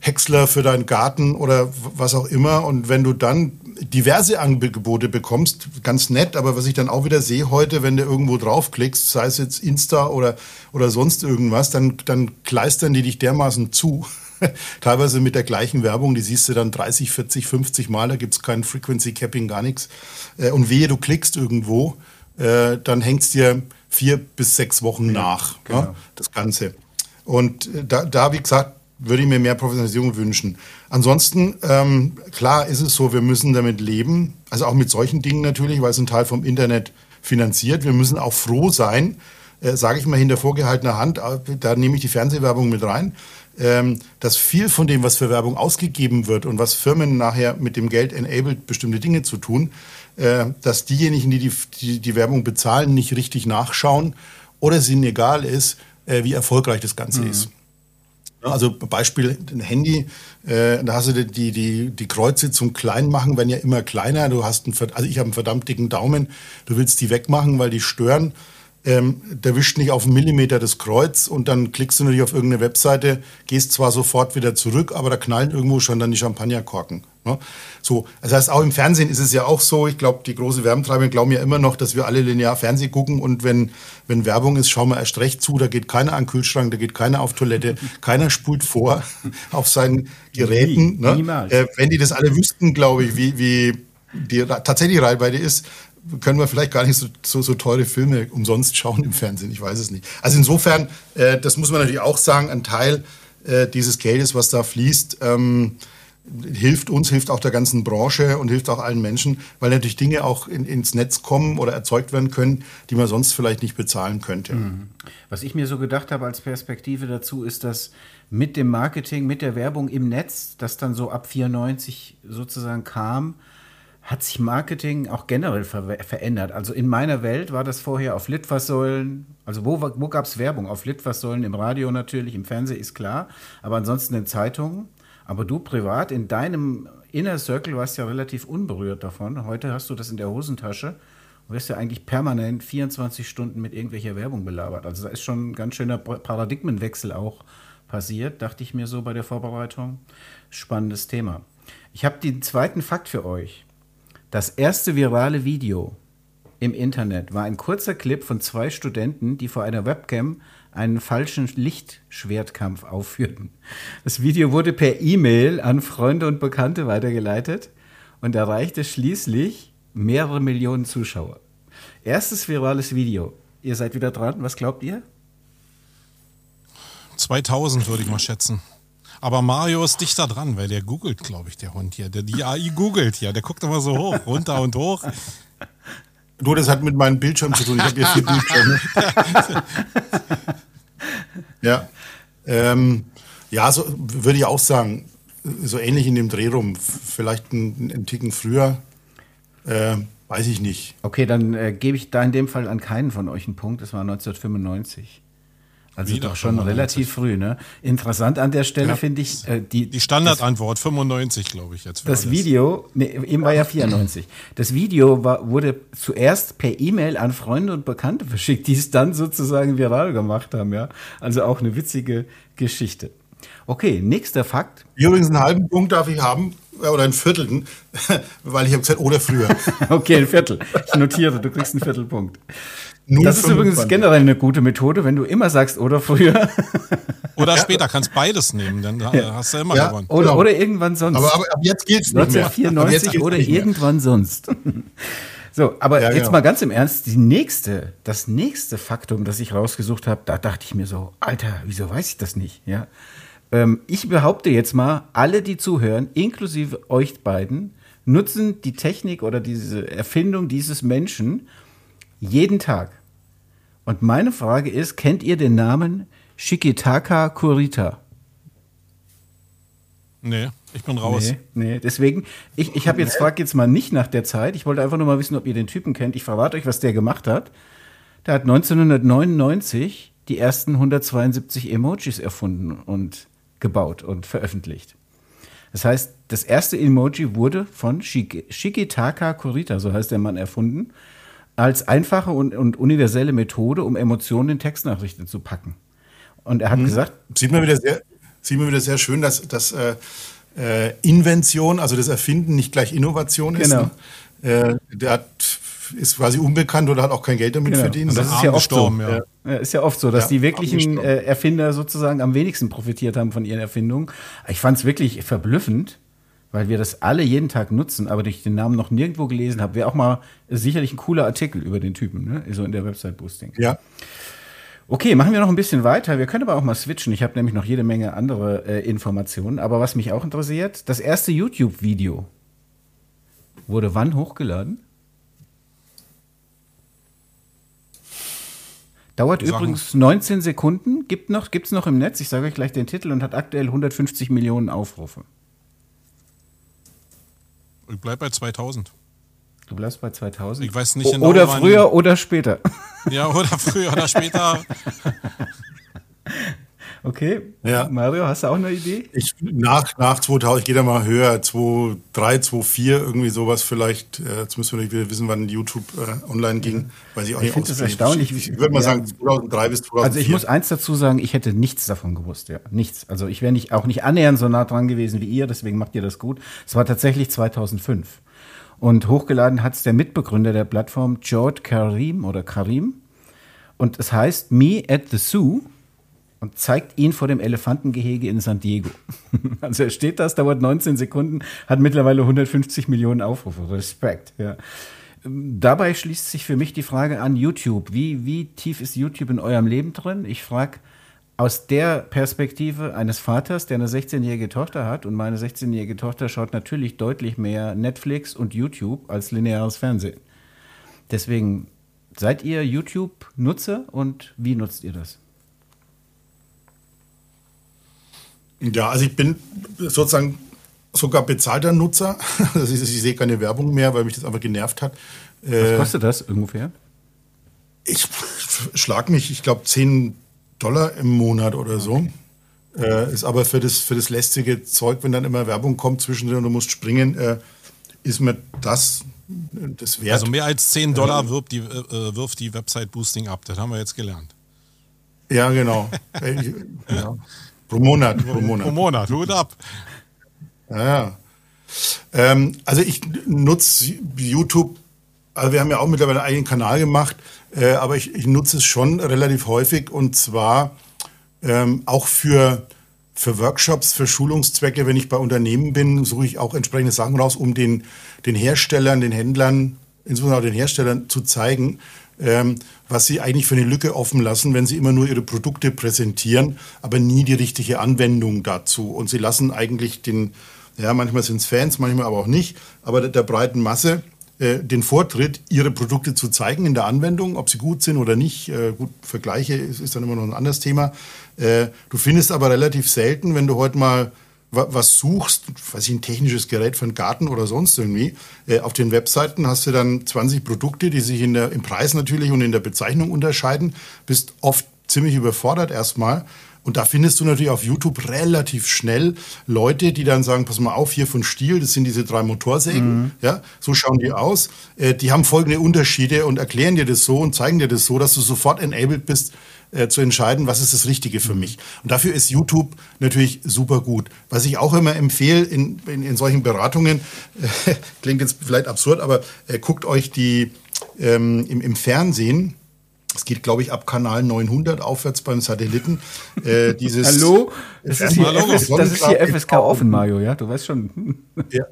Häcksler für deinen Garten oder was auch immer. Und wenn du dann diverse Angebote bekommst, ganz nett, aber was ich dann auch wieder sehe heute, wenn du irgendwo draufklickst, sei es jetzt Insta oder, oder sonst irgendwas, dann, dann kleistern die dich dermaßen zu. [laughs] Teilweise mit der gleichen Werbung, die siehst du dann 30, 40, 50 Mal, da gibt es kein Frequency Capping, gar nichts. Äh, und wehe, du klickst irgendwo, äh, dann hängt es dir vier bis sechs Wochen nach, ja, genau. ja, das Ganze. Und äh, da, da, wie gesagt, würde ich mir mehr Professionalisierung wünschen. Ansonsten, ähm, klar ist es so, wir müssen damit leben, also auch mit solchen Dingen natürlich, weil es ein Teil vom Internet finanziert. Wir müssen auch froh sein, äh, sage ich mal hinter vorgehaltener Hand, äh, da nehme ich die Fernsehwerbung mit rein, ähm, dass viel von dem, was für Werbung ausgegeben wird und was Firmen nachher mit dem Geld enabled, bestimmte Dinge zu tun, dass diejenigen, die die, die die Werbung bezahlen, nicht richtig nachschauen oder es ihnen egal ist, äh, wie erfolgreich das Ganze mhm. ist. Also Beispiel ein Handy, äh, da hast du die, die, die Kreuze zum Kleinmachen, werden ja immer kleiner. Du hast einen, also ich habe einen verdammt dicken Daumen, du willst die wegmachen, weil die stören ähm, der wischt nicht auf einen Millimeter das Kreuz und dann klickst du natürlich auf irgendeine Webseite, gehst zwar sofort wieder zurück, aber da knallen irgendwo schon dann die Champagnerkorken. Ne? So, das heißt, auch im Fernsehen ist es ja auch so, ich glaube, die große Werbentreiber glauben ja immer noch, dass wir alle linear Fernsehen gucken und wenn, wenn Werbung ist, schauen wir erst recht zu, da geht keiner an den Kühlschrank, da geht keiner auf Toilette, keiner spult vor [laughs] auf seinen Geräten. Nie, ne? Äh, wenn die das alle wüssten, glaube ich, wie, wie die tatsächlich Reichweite ist, können wir vielleicht gar nicht so, so, so, teure Filme umsonst schauen im Fernsehen. Ich weiß es nicht. Also insofern, äh, das muss man natürlich auch sagen, ein Teil äh, dieses Geldes, was da fließt, ähm, hilft uns, hilft auch der ganzen Branche und hilft auch allen Menschen, weil natürlich Dinge auch in, ins Netz kommen oder erzeugt werden können, die man sonst vielleicht nicht bezahlen könnte. Mhm. Was ich mir so gedacht habe als Perspektive dazu ist, dass mit dem Marketing, mit der Werbung im Netz, das dann so ab 94 sozusagen kam, hat sich Marketing auch generell ver verändert. Also in meiner Welt war das vorher auf Litfaßsäulen, also wo, wo gab es Werbung? Auf Litfaßsäulen, im Radio natürlich, im Fernsehen ist klar, aber ansonsten in Zeitungen. Aber du privat in deinem Inner Circle warst ja relativ unberührt davon. Heute hast du das in der Hosentasche und wirst ja eigentlich permanent 24 Stunden mit irgendwelcher Werbung belabert. Also da ist schon ein ganz schöner Paradigmenwechsel auch passiert, dachte ich mir so bei der Vorbereitung. Spannendes Thema. Ich habe den zweiten Fakt für euch. Das erste virale Video im Internet war ein kurzer Clip von zwei Studenten, die vor einer Webcam einen falschen Lichtschwertkampf aufführten. Das Video wurde per E-Mail an Freunde und Bekannte weitergeleitet und erreichte schließlich mehrere Millionen Zuschauer. Erstes virales Video. Ihr seid wieder dran. Was glaubt ihr? 2000 würde ich mal schätzen. Aber Mario ist dichter dran, weil der googelt, glaube ich, der Hund hier. Der, die AI googelt hier. Der guckt immer so hoch, runter und hoch. Du, das hat mit meinem Bildschirm zu tun. Ich habe hier vier Bildschirme. [laughs] ja. Ähm, ja, so würde ich auch sagen. So ähnlich in dem Dreh rum. Vielleicht einen, einen Ticken früher. Äh, weiß ich nicht. Okay, dann äh, gebe ich da in dem Fall an keinen von euch einen Punkt. Das war 1995. Also Wieder doch schon 95. relativ früh, ne? Interessant an der Stelle ja. finde ich äh, die die Standardantwort 95, glaube ich jetzt. Das alles. Video, nee, eben war ja 94. Das Video war, wurde zuerst per E-Mail an Freunde und Bekannte verschickt, die es dann sozusagen viral gemacht haben, ja. Also auch eine witzige Geschichte. Okay, nächster Fakt. Übrigens einen halben Punkt darf ich haben äh, oder einen Viertel, [laughs] weil ich habe gesagt oder früher. [laughs] okay, ein Viertel. Ich notiere, du kriegst einen Viertelpunkt. Das ist übrigens generell eine gute Methode, wenn du immer sagst oder früher. [laughs] Oder später kannst beides nehmen, dann ja. hast du immer ja, gewonnen. Oder, genau. oder irgendwann sonst. Aber, aber ab jetzt geht's nicht 1994 mehr. oder irgendwann sonst. [laughs] So, aber ja, jetzt genau. mal ganz im Ernst, die nächste, das nächste Faktum, das ich rausgesucht habe, da dachte ich mir so, Alter, wieso weiß ich das nicht? Ja, ähm, ich behaupte jetzt mal, alle, die zuhören, inklusive euch beiden, nutzen die Technik oder diese Erfindung dieses Menschen jeden Tag. Und meine Frage ist, kennt ihr den Namen Shikitaka Kurita? Nee, ich bin raus. Nee, nee. deswegen, ich, ich habe jetzt, frag jetzt mal nicht nach der Zeit. Ich wollte einfach nur mal wissen, ob ihr den Typen kennt. Ich verrate euch, was der gemacht hat. Der hat 1999 die ersten 172 Emojis erfunden und gebaut und veröffentlicht. Das heißt, das erste Emoji wurde von Shigitaka Kurita, so heißt der Mann, erfunden, als einfache und, und universelle Methode, um Emotionen in Textnachrichten zu packen. Und er hat mhm. gesagt. Sieht man wieder sehr, sieht man wieder sehr schön, dass, dass äh, äh, Invention, also das Erfinden, nicht gleich Innovation ist. Genau. Ne? Äh, der hat, ist quasi unbekannt oder hat auch kein Geld damit genau. verdient. Und das ist ja oft so. Ja. ja. Ist ja oft so, dass ja, die wirklichen äh, Erfinder sozusagen am wenigsten profitiert haben von ihren Erfindungen. Ich fand es wirklich verblüffend, weil wir das alle jeden Tag nutzen, aber durch den Namen noch nirgendwo gelesen habe. Wäre auch mal sicherlich ein cooler Artikel über den Typen, ne? so in der Website Boosting. Ja. Okay, machen wir noch ein bisschen weiter. Wir können aber auch mal switchen. Ich habe nämlich noch jede Menge andere äh, Informationen. Aber was mich auch interessiert, das erste YouTube-Video wurde wann hochgeladen? Dauert Sagen. übrigens 19 Sekunden, gibt noch, gibt's noch im Netz, ich sage euch gleich den Titel und hat aktuell 150 Millionen Aufrufe. Ich bleib bei 2000. Du bleibst bei 2000? Ich weiß nicht genau. Oder früher oder später. Ja, oder früher oder später. [laughs] Okay. Ja. Mario, hast du auch eine Idee? Ich, nach, nach 2000, ich gehe da mal höher, 2003, 2004, irgendwie sowas vielleicht. Äh, jetzt müssen wir nicht wissen, wann YouTube äh, online ging. Weiß ich auch ich finde das erstaunlich. Ich, ich würde mal ja. sagen 2003 bis 2004. Also ich muss eins dazu sagen, ich hätte nichts davon gewusst, ja. Nichts. Also ich wäre nicht, auch nicht annähernd so nah dran gewesen wie ihr, deswegen macht ihr das gut. Es war tatsächlich 2005. Und hochgeladen hat es der Mitbegründer der Plattform, George Karim oder Karim. Und es heißt Me at the Zoo und zeigt ihn vor dem Elefantengehege in San Diego. [laughs] Also er steht da, es dauert 19 Sekunden, hat mittlerweile 150 Millionen Aufrufe. Respekt, ja. Dabei schließt sich für mich die Frage an YouTube. Wie, wie tief ist YouTube in eurem Leben drin? Ich frage aus der Perspektive eines Vaters, der eine 16-jährige Tochter hat und meine 16-jährige Tochter schaut natürlich deutlich mehr Netflix und YouTube als lineares Fernsehen. Deswegen seid ihr YouTube-Nutzer und wie nutzt ihr das? Ja, also ich bin sozusagen sogar bezahlter Nutzer. [laughs] Also ich, ich sehe keine Werbung mehr, weil mich das einfach genervt hat. Was äh, kostet das ungefähr? Ich schlag mich, ich glaube, 10 Dollar im Monat oder so. Äh, ist aber für das, für das lästige Zeug, wenn dann immer Werbung kommt zwischendrin und du musst springen, äh, ist mir das das wert. Also mehr als 10 Dollar äh, wirft die, äh, wirft die Website Boosting ab. Das haben wir jetzt gelernt. Ja, genau. [laughs] ja. Pro Monat. Pro Monat. Pro Monat, Hut ab. Ja. Ähm, also ich nutze YouTube, also wir haben ja auch mittlerweile einen eigenen Kanal gemacht, äh, aber ich, ich, nutze es schon relativ häufig und zwar ähm, auch für, für Workshops, für Schulungszwecke. Wenn ich bei Unternehmen bin, suche ich auch entsprechende Sachen raus, um den, den Herstellern, den Händlern, insbesondere auch den Herstellern zu zeigen, ähm, was sie eigentlich für eine Lücke offen lassen, wenn sie immer nur ihre Produkte präsentieren, aber nie die richtige Anwendung dazu. Und sie lassen eigentlich den, ja, manchmal sind es Fans, manchmal aber auch nicht, aber der, der breiten Masse äh, den Vortritt, ihre Produkte zu zeigen in der Anwendung, ob sie gut sind oder nicht. Äh, gut, Vergleiche ist, ist, dann immer noch ein anderes Thema. Äh, du findest aber relativ selten, wenn du heute mal was suchst, weiß ich, ein technisches Gerät für einen Garten oder sonst irgendwie, äh, auf den Webseiten hast du dann 20 Produkte, die sich in der, im Preis natürlich und in der Bezeichnung unterscheiden, bist oft ziemlich überfordert erstmal und da findest du natürlich auf YouTube relativ schnell Leute, die dann sagen, pass mal auf, hier von Stiel, das sind diese drei Motorsägen, mhm. ja, so schauen die aus. Äh, die haben folgende Unterschiede und erklären dir das so und zeigen dir das so, dass du sofort enabled bist, äh, zu entscheiden, was ist das Richtige für mich. Und dafür ist YouTube natürlich super gut. Was ich auch immer empfehle in, in, in solchen Beratungen, äh, [laughs] klingt jetzt vielleicht absurd, aber äh, guckt euch die ähm, im, im Fernsehen, es geht, glaube ich, ab Kanal 900 aufwärts beim Satelliten. Äh, [laughs] dieses Hallo? Das ist, hier, FS, das ist hier FSK offen, Mario, ja? Du weißt schon. [laughs] ja.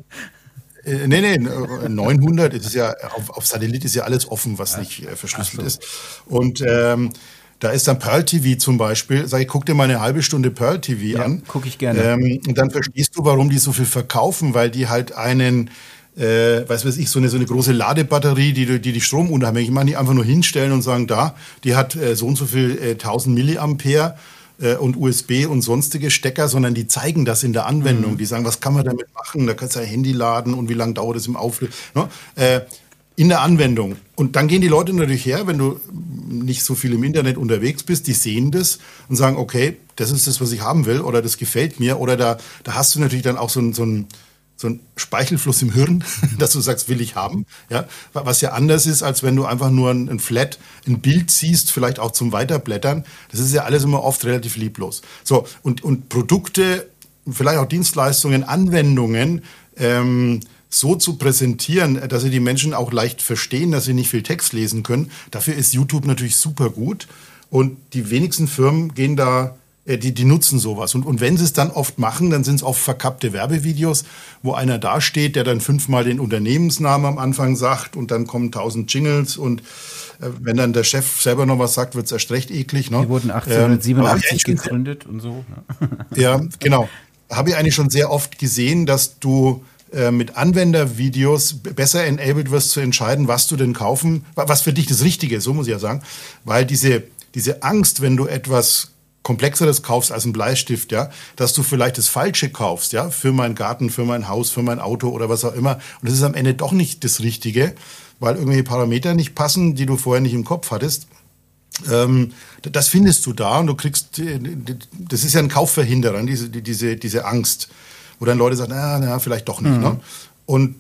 Äh, nee, nee, 900 ist ja, auf, auf Satellit ist ja alles offen, was nicht äh, verschlüsselt so. ist. Und ähm, da ist dann Pearl TV zum Beispiel. Sag ich, guck dir mal eine halbe Stunde Pearl TV ja, an. Gucke ich gerne. Ähm, und dann verstehst du, warum die so viel verkaufen, weil die halt einen äh, weiß was ich, so eine, so eine große Ladebatterie, die, die die Strom unabhängig machen, die einfach nur hinstellen und sagen, da, die hat äh, so und so viel äh, 1000 Milliampere äh, und USB und sonstige Stecker, sondern die zeigen das in der Anwendung. Mhm. Die sagen, was kann man damit machen? Da kannst du ein Handy laden und wie lange dauert es im Auflösen. Ne? Äh, in der Anwendung. Und dann gehen die Leute natürlich her, wenn du nicht so viel im Internet unterwegs bist, die sehen das und sagen, okay, das ist das, was ich haben will oder das gefällt mir oder da, da hast du natürlich dann auch so ein, so ein so ein Speichelfluss im Hirn, [laughs] dass du sagst, will ich haben. Ja, was ja anders ist, als wenn du einfach nur ein, ein Flat, ein Bild siehst, vielleicht auch zum Weiterblättern. Das ist ja alles immer oft relativ lieblos. So, und, und Produkte, vielleicht auch Dienstleistungen, Anwendungen, ähm, so zu präsentieren, dass sie die Menschen auch leicht verstehen, dass sie nicht viel Text lesen können. Dafür ist YouTube natürlich super gut. Und die wenigsten Firmen gehen da äh, die, die nutzen sowas. Und, und wenn sie es dann oft machen, dann sind es oft verkappte Werbevideos, wo einer dasteht, der dann fünfmal den Unternehmensnamen am Anfang sagt und dann kommen tausend Jingles und äh, wenn dann der Chef selber noch was sagt, wird es erst recht eklig. Ne? Die wurden 1887 ähm, gegründet und so. Ne? ja, genau. Habe ich eigentlich schon sehr oft gesehen, dass du äh, mit Anwendervideos besser enabled wirst zu entscheiden, was du denn kaufen, was für dich das Richtige ist, so muss ich ja sagen. Weil diese, diese Angst, wenn du etwas komplexeres kaufst als ein Bleistift, ja, dass du vielleicht das Falsche kaufst, ja, für meinen Garten, für mein Haus, für mein Auto oder was auch immer. Und es ist am Ende doch nicht das Richtige, weil irgendwelche Parameter nicht passen, die du vorher nicht im Kopf hattest. Ähm, das findest du da und du kriegst, das ist ja ein Kaufverhinderer, diese, diese, diese Angst, wo dann Leute sagen, na, na vielleicht doch nicht. Mhm. Ne? Und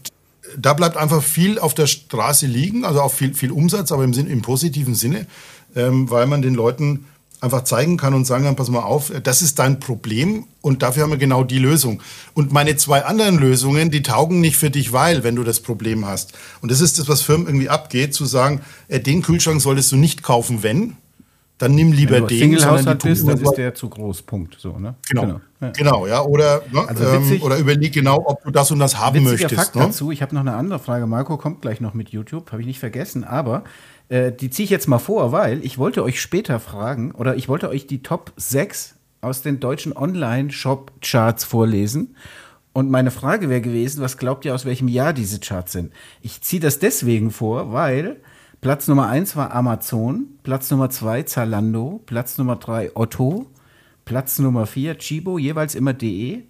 da bleibt einfach viel auf der Straße liegen, also auch viel, viel Umsatz, aber im, Sinn, im positiven Sinne, ähm, weil man den Leuten einfach zeigen kann und sagen kann, pass mal auf, das ist dein Problem und dafür haben wir genau die Lösung. Und meine zwei anderen Lösungen, die taugen nicht für dich, weil, wenn du das Problem hast. Und das ist das, was Firmen irgendwie abgeht, zu sagen, äh, den Kühlschrank solltest du nicht kaufen, wenn, dann nimm lieber wenn du den. Single-Haushalt bist, dann ist der zu groß, Punkt. So, ne? Genau, genau ja. genau ja. Oder, ne, also witzig, ähm, oder überleg genau, ob du das und das haben möchtest. Fakt ne? dazu, ich habe noch eine andere Frage. Marco kommt gleich noch mit YouTube, habe ich nicht vergessen, aber äh, die ziehe ich jetzt mal vor, weil ich wollte euch später fragen oder ich wollte euch die Top 6 aus den deutschen Online-Shop-Charts vorlesen. Und meine Frage wäre gewesen, was glaubt ihr, aus welchem Jahr diese Charts sind? Ich ziehe das deswegen vor, weil Platz Nummer 1 war Amazon, Platz Nummer 2 Zalando, Platz Nummer 3 Otto, Platz Nummer 4 Chibo, jeweils immer DE,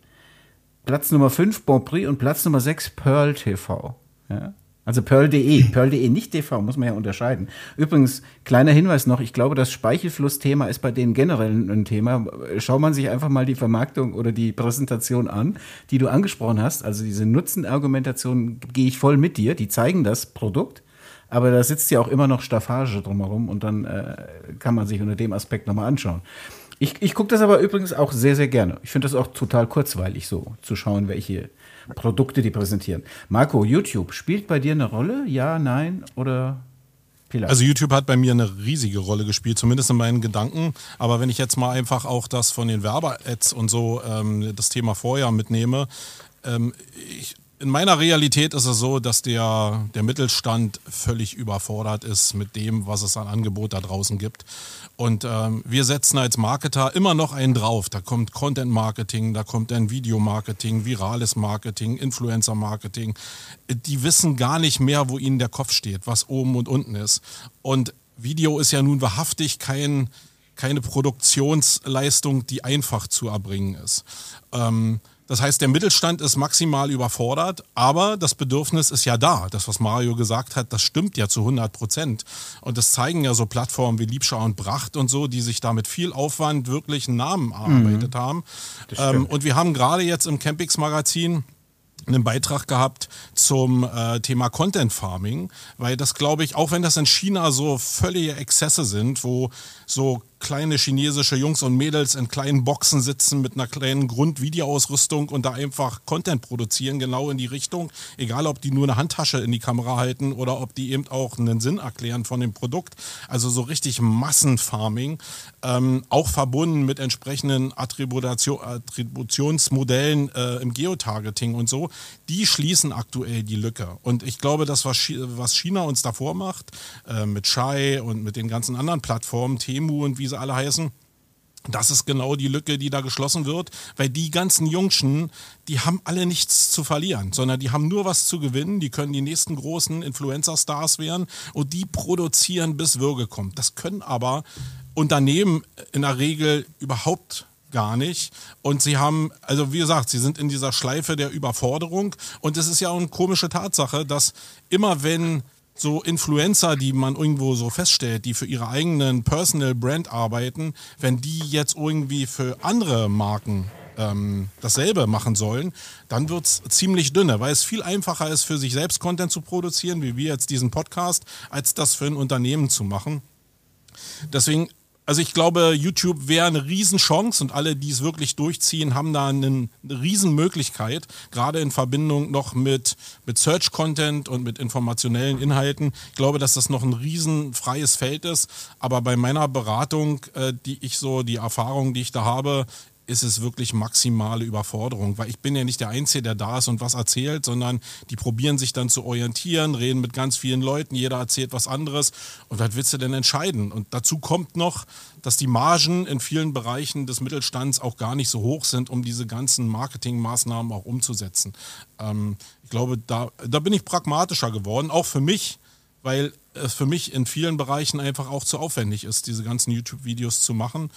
Platz Nummer 5 Bonprix und Platz Nummer 6 Pearl TV. Ja? Also Pearl.de, Pearl.de, nicht TV, muss man ja unterscheiden. Übrigens, kleiner Hinweis noch, ich glaube, das Speichelflussthema ist bei denen generell ein Thema. Schau man sich einfach mal die Vermarktung oder die Präsentation an, die du angesprochen hast. Also diese Nutzenargumentation gehe ich voll mit dir, die zeigen das Produkt, aber da sitzt ja auch immer noch Staffage drumherum und dann äh, kann man sich unter dem Aspekt nochmal anschauen. Ich, ich gucke das aber übrigens auch sehr, sehr gerne. Ich finde das auch total kurzweilig so, zu schauen, welche Produkte die präsentieren. Marco, YouTube spielt bei dir eine Rolle? Ja, nein oder vielleicht? Also YouTube hat bei mir eine riesige Rolle gespielt, zumindest in meinen Gedanken. Aber wenn ich jetzt mal einfach auch das von den Werbe-Ads und so ähm, das Thema vorher mitnehme, ähm, ich, in meiner Realität ist es so, dass der, der Mittelstand völlig überfordert ist mit dem, was es an Angebot da draußen gibt. Und ähm, wir setzen als Marketer immer noch einen drauf. Da kommt Content Marketing, da kommt dann Video Marketing, virales Marketing, Influencer Marketing. Die wissen gar nicht mehr, wo ihnen der Kopf steht, was oben und unten ist. Und Video ist ja nun wahrhaftig kein, keine Produktionsleistung, die einfach zu erbringen ist. Ähm, das heißt, der Mittelstand ist maximal überfordert, aber das Bedürfnis ist ja da. Das, was Mario gesagt hat, das stimmt ja zu 100 Prozent. Und das zeigen ja so Plattformen wie Liebschau und Bracht und so, die sich da mit viel Aufwand wirklich einen Namen erarbeitet mhm. haben. Ähm, und wir haben gerade jetzt im Campix Magazin einen Beitrag gehabt zum äh, Thema Content Farming, weil das glaube ich, auch wenn das in China so völlige Exzesse sind, wo so kleine chinesische Jungs und Mädels in kleinen Boxen sitzen mit einer kleinen Grundvideoausrüstung und da einfach Content produzieren, genau in die Richtung. Egal, ob die nur eine Handtasche in die Kamera halten oder ob die eben auch einen Sinn erklären von dem Produkt. Also so richtig Massenfarming, ähm, auch verbunden mit entsprechenden Attribution, Attributionsmodellen äh, im Geotargeting und so. Die schließen aktuell die Lücke. Und ich glaube, das, was China uns davor macht, äh, mit Shai und mit den ganzen anderen Plattformen, Temu und wie sie alle heißen. Das ist genau die Lücke, die da geschlossen wird, weil die ganzen Jungschen, die haben alle nichts zu verlieren, sondern die haben nur was zu gewinnen. Die können die nächsten großen Influencer-Stars werden und die produzieren, bis Würge kommt. Das können aber Unternehmen in der Regel überhaupt gar nicht. Und sie haben, also wie gesagt, sie sind in dieser Schleife der Überforderung. Und es ist ja auch eine komische Tatsache, dass immer wenn so Influencer, die man irgendwo so feststellt, die für ihre eigenen Personal Brand arbeiten, wenn die jetzt irgendwie für andere Marken ähm, dasselbe machen sollen, dann wird es ziemlich dünne, weil es viel einfacher ist, für sich selbst Content zu produzieren, wie wir jetzt diesen Podcast, als das für ein Unternehmen zu machen. Deswegen also ich glaube, YouTube wäre eine Riesenchance und alle, die es wirklich durchziehen, haben da eine, Riesenmöglichkeit, gerade in Verbindung noch mit, mit Search-Content und mit informationellen Inhalten. Ich glaube, dass das noch ein riesenfreies Feld ist. Aber bei meiner Beratung, äh, die ich so, die Erfahrung, die ich da habe, ist es wirklich maximale Überforderung, weil ich bin ja nicht der Einzige, der da ist und was erzählt, sondern die probieren sich dann zu orientieren, reden mit ganz vielen Leuten, jeder erzählt was anderes und was willst du denn entscheiden? Und dazu kommt noch, dass die Margen in vielen Bereichen des Mittelstands auch gar nicht so hoch sind, um diese ganzen Marketingmaßnahmen auch umzusetzen. Ähm, ich glaube, da, da bin ich pragmatischer geworden, auch für mich, weil es für mich in vielen Bereichen einfach auch zu aufwendig ist, diese ganzen YouTube-Videos zu machen.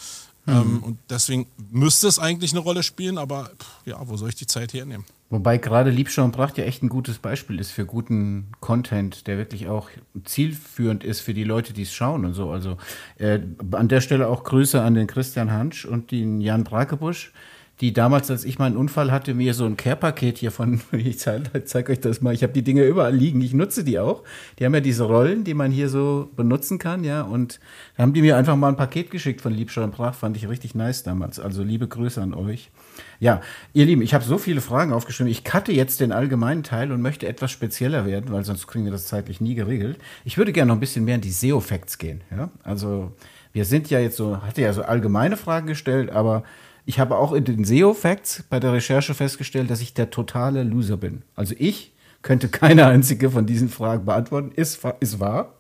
Mhm. Ähm, und deswegen müsste es eigentlich eine Rolle spielen, aber ja, wo soll ich die Zeit hernehmen? Wobei gerade Liebschau und Pracht ja echt ein gutes Beispiel ist für guten Content, der wirklich auch zielführend ist für die Leute, die es schauen und so. Also äh, an der Stelle auch Grüße an den Christian Hansch und den Jan Brakebusch die damals, als ich meinen Unfall hatte, mir so ein Care-Paket hier von, [laughs] ich zeige zeig euch das mal, ich habe die Dinge überall liegen, ich nutze die auch. Die haben ja diese Rollen, die man hier so benutzen kann, ja, und da haben die mir einfach mal ein Paket geschickt von Liebschau und Brach, fand ich richtig nice damals. Also liebe Grüße an euch. Ja, ihr Lieben, ich habe so viele Fragen aufgeschrieben. Ich cutte jetzt den allgemeinen Teil und möchte etwas spezieller werden, weil sonst kriegen wir das zeitlich nie geregelt. Ich würde gerne noch ein bisschen mehr in die SEO-Facts gehen, ja. Also, wir sind ja jetzt so, hatte ja so allgemeine Fragen gestellt, aber ich habe auch in den SEO-Facts bei der Recherche festgestellt, dass ich der totale Loser bin. Also ich könnte keine einzige von diesen Fragen beantworten. Ist, ist wahr.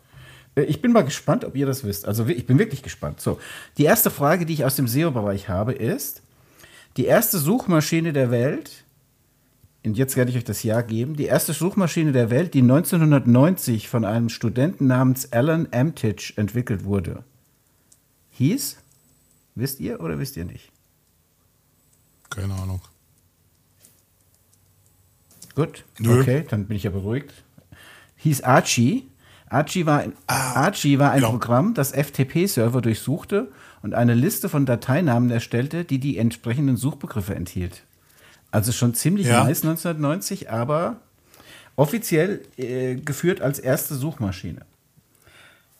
Äh, ich bin mal gespannt, ob ihr das wisst. Also ich bin wirklich gespannt. So, die erste Frage, die ich aus dem SEO-Bereich habe, ist, die erste Suchmaschine der Welt, und jetzt werde ich euch das Jahr geben, die erste Suchmaschine der Welt, die 1990 von einem Studenten namens Alan Amtich entwickelt wurde, hieß, wisst ihr oder wisst ihr nicht? Keine Ahnung. Gut, Nö. okay, dann bin ich ja beruhigt. Hieß Archie. Archie war, ah, Archie war ein ja. Programm, das FTP-Server durchsuchte und eine Liste von Dateinamen erstellte, die die entsprechenden Suchbegriffe enthielt. Also schon ziemlich ja. nice 1990, aber offiziell äh, geführt als erste Suchmaschine.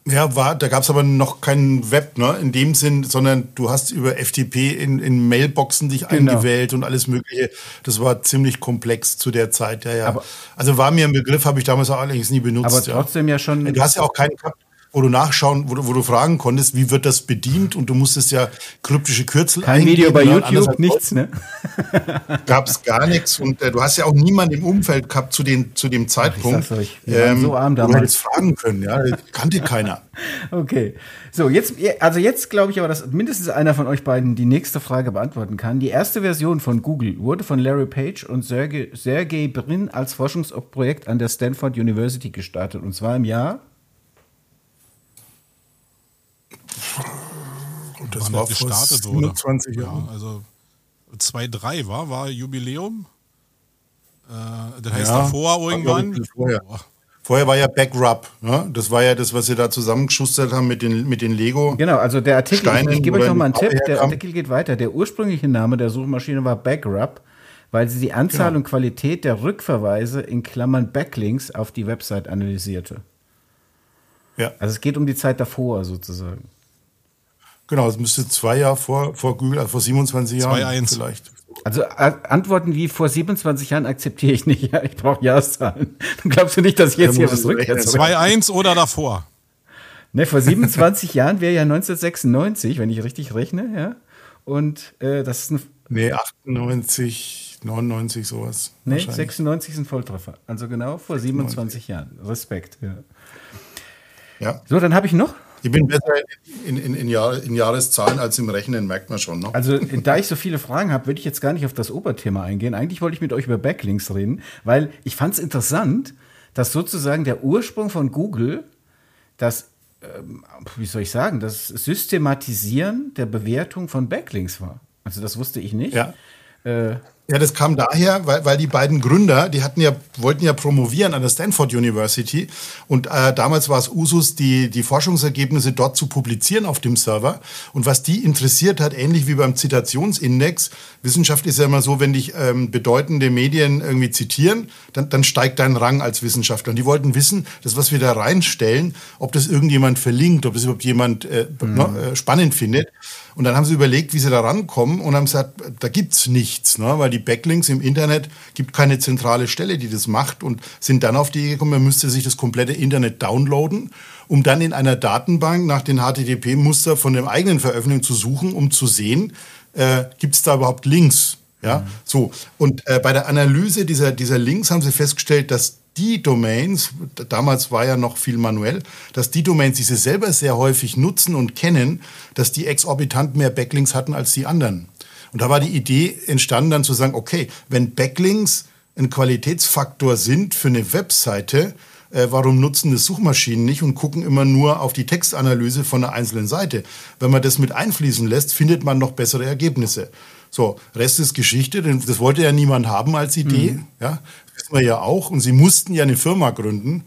Ja, war, da gab es aber noch kein Web, ne, in dem Sinn, sondern du hast über FTP in, in Mailboxen dich genau. eingewählt und alles Mögliche. Das war ziemlich komplex zu der Zeit, ja, ja. Aber, also war mir ein Begriff, habe ich damals auch allerdings nie benutzt. Aber trotzdem ja, ja schon. Du hast ja auch keinen gehabt wo du nachschauen, wo du, wo du fragen konntest, wie wird das bedient und du musstest ja kryptische Kürzel Kein. Video bei ne? YouTube, nichts, ne? Gab es gar nichts und äh, du hast ja auch niemanden im Umfeld gehabt zu, den, zu dem Zeitpunkt, Ach, euch, ähm, so arm damals. du hättest fragen können, ja, kannte keiner. [laughs] okay, so jetzt, also jetzt glaube ich aber, dass mindestens einer von euch beiden die nächste Frage beantworten kann. Die erste Version von Google wurde von Larry Page und Sergey, Sergey Brin als Forschungsprojekt an der Stanford University gestartet und zwar im Jahr Und das war gestartet vor 27 Jahren. Ja, also 2-3 war, war Jubiläum. Äh, das heißt ja, davor irgendwann. Vorher. vorher. war ja Backrub. Ne? Das war ja das, was sie da zusammengeschustert haben mit den, mit den Lego. Genau, also der Artikel, Steinen, ich, ich gebe euch nochmal einen Tipp, der Artikel geht weiter. Der ursprüngliche Name der Suchmaschine war Backrub, weil sie die Anzahl genau. und Qualität der Rückverweise in Klammern Backlinks auf die Website analysierte. Ja. Also es geht um die Zeit davor sozusagen. Genau, es müsste zwei Jahre vor, vor Google, also vor 27 Jahren 2, vielleicht. Also äh, Antworten wie vor 27 Jahren akzeptiere ich nicht. [laughs] Ja, ich brauche Jahreszahlen. [laughs] Dann glaubst du nicht, dass ich jetzt hier was rückwärts 2-1 oder davor? Ne, vor [laughs] 27 Jahren wäre ja 1996, wenn ich richtig rechne, ja. Und äh, das ist ein. Nee, 98, 99, sowas. Nee, 96 ist ein Volltreffer. Also genau vor 27 Jahren. Respekt, ja. Ja. So, dann habe ich noch ich bin besser in, in, in, Jahr, in, Jahreszahlen als im Rechnen, merkt man schon. Ne? Also, da ich so viele Fragen habe, würde ich jetzt gar nicht auf das Oberthema eingehen. Eigentlich wollte ich mit euch über Backlinks reden, weil ich fand es interessant, dass sozusagen der Ursprung von Google das, ähm, wie soll ich sagen, das Systematisieren der Bewertung von Backlinks war. Also, das wusste ich nicht. Ja. Äh, Ja, das kam daher, weil, weil die beiden Gründer, die hatten ja, wollten ja promovieren an der Stanford University und äh, damals war es Usus, die, die Forschungsergebnisse dort zu publizieren auf dem Server. Und was die interessiert hat, ähnlich wie beim Zitationsindex, Wissenschaft ist ja immer so, wenn dich ähm, bedeutende Medien irgendwie zitieren, dann, dann steigt dein Rang als Wissenschaftler. Und die wollten wissen, das, was wir da reinstellen, ob das irgendjemand verlinkt, ob das überhaupt jemand äh, mhm. äh, spannend findet. Und dann haben sie überlegt, wie sie da rankommen und haben gesagt, da gibt's nichts, ne? weil die Backlinks im Internet gibt keine zentrale Stelle, die das macht und sind dann auf die Idee gekommen, man müsste sich das komplette Internet downloaden, um dann in einer Datenbank nach den HTTP-Muster von dem eigenen Veröffentlichung zu suchen, um zu sehen, äh, gibt's da überhaupt Links. Ja, mhm. so. Und äh, bei der Analyse dieser, dieser Links haben sie festgestellt, dass die Domains, damals war ja noch viel manuell, dass die Domains, die sie selber sehr häufig nutzen und kennen, dass die exorbitant mehr Backlinks hatten als die anderen. Und da war die Idee entstanden, dann zu sagen, okay, wenn Backlinks ein Qualitätsfaktor sind für eine Webseite, äh, warum nutzen das Suchmaschinen nicht und gucken immer nur auf die Textanalyse von einer einzelnen Seite? Wenn man das mit einfließen lässt, findet man noch bessere Ergebnisse. So, Rest ist Geschichte, denn das wollte ja niemand haben als Idee. Mhm. Ja, wissen wir ja auch. Und sie mussten ja eine Firma gründen,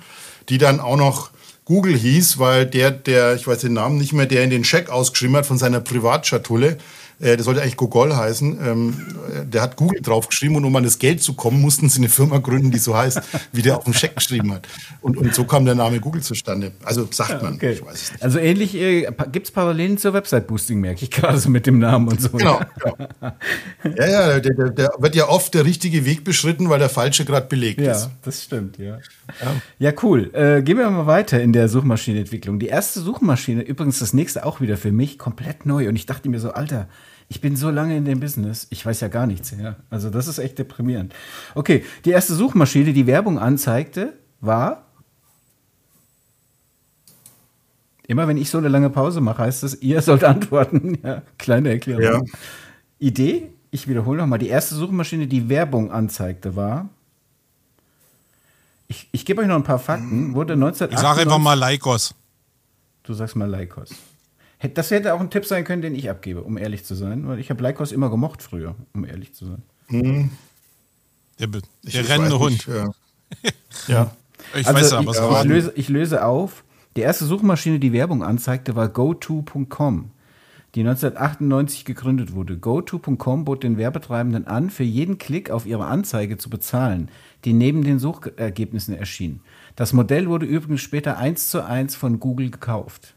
die dann auch noch Google hieß, weil der, der, ich weiß den Namen nicht mehr, der in den Scheck ausgeschrieben hat von seiner Privatschatulle, äh, der sollte eigentlich Gogol heißen, ähm, der hat Google draufgeschrieben und um an das Geld zu kommen, mussten sie eine Firma gründen, die so heißt, wie der auf dem Scheck geschrieben hat. Und, und so kam der Name Google zustande. Also sagt man, okay. ich weiß es nicht. Also ähnlich äh, gibt es Parallelen zur Website-Boosting, merke ich gerade so mit dem Namen und so. Genau. genau. Ja, ja, der, der, der, wird ja oft der richtige Weg beschritten, weil der falsche gerade belegt ja, ist. Ja, das stimmt, ja. Ja, ja cool. Äh, gehen wir mal weiter in der Suchmaschinenentwicklung. Die erste Suchmaschine, übrigens das nächste auch wieder für mich, komplett neu. Und ich dachte mir so, Alter, ich bin so lange in dem Business, ich weiß ja gar nichts. Ja? Also das ist echt deprimierend. Okay, die erste Suchmaschine, die Werbung anzeigte, war. Immer wenn ich so eine lange Pause mache, heißt es, ihr sollt antworten. [laughs] Ja, kleine Erklärung. Ja. Idee, ich wiederhole nochmal, die erste Suchmaschine, die Werbung anzeigte, war. Ich, ich gebe euch noch ein paar Fakten. Wurde 1998, ich sage einfach mal Leikos. Du sagst mal Leikos. Das hätte auch ein Tipp sein können, den ich abgebe, um ehrlich zu sein. Weil ich habe Leikos immer gemocht früher, um ehrlich zu sein. Mhm. Der, der rennende Hund. Nicht, ja. [laughs] ja. Ich also weiß ja, was ich, ich, löse, ich löse auf. Die erste Suchmaschine, die Werbung anzeigte, war goto.com, die 1998 gegründet wurde. Goto.com bot den Werbetreibenden an, für jeden Klick auf ihre Anzeige zu bezahlen, die neben den Suchergebnissen erschien. Das Modell wurde übrigens später eins zu eins von Google gekauft.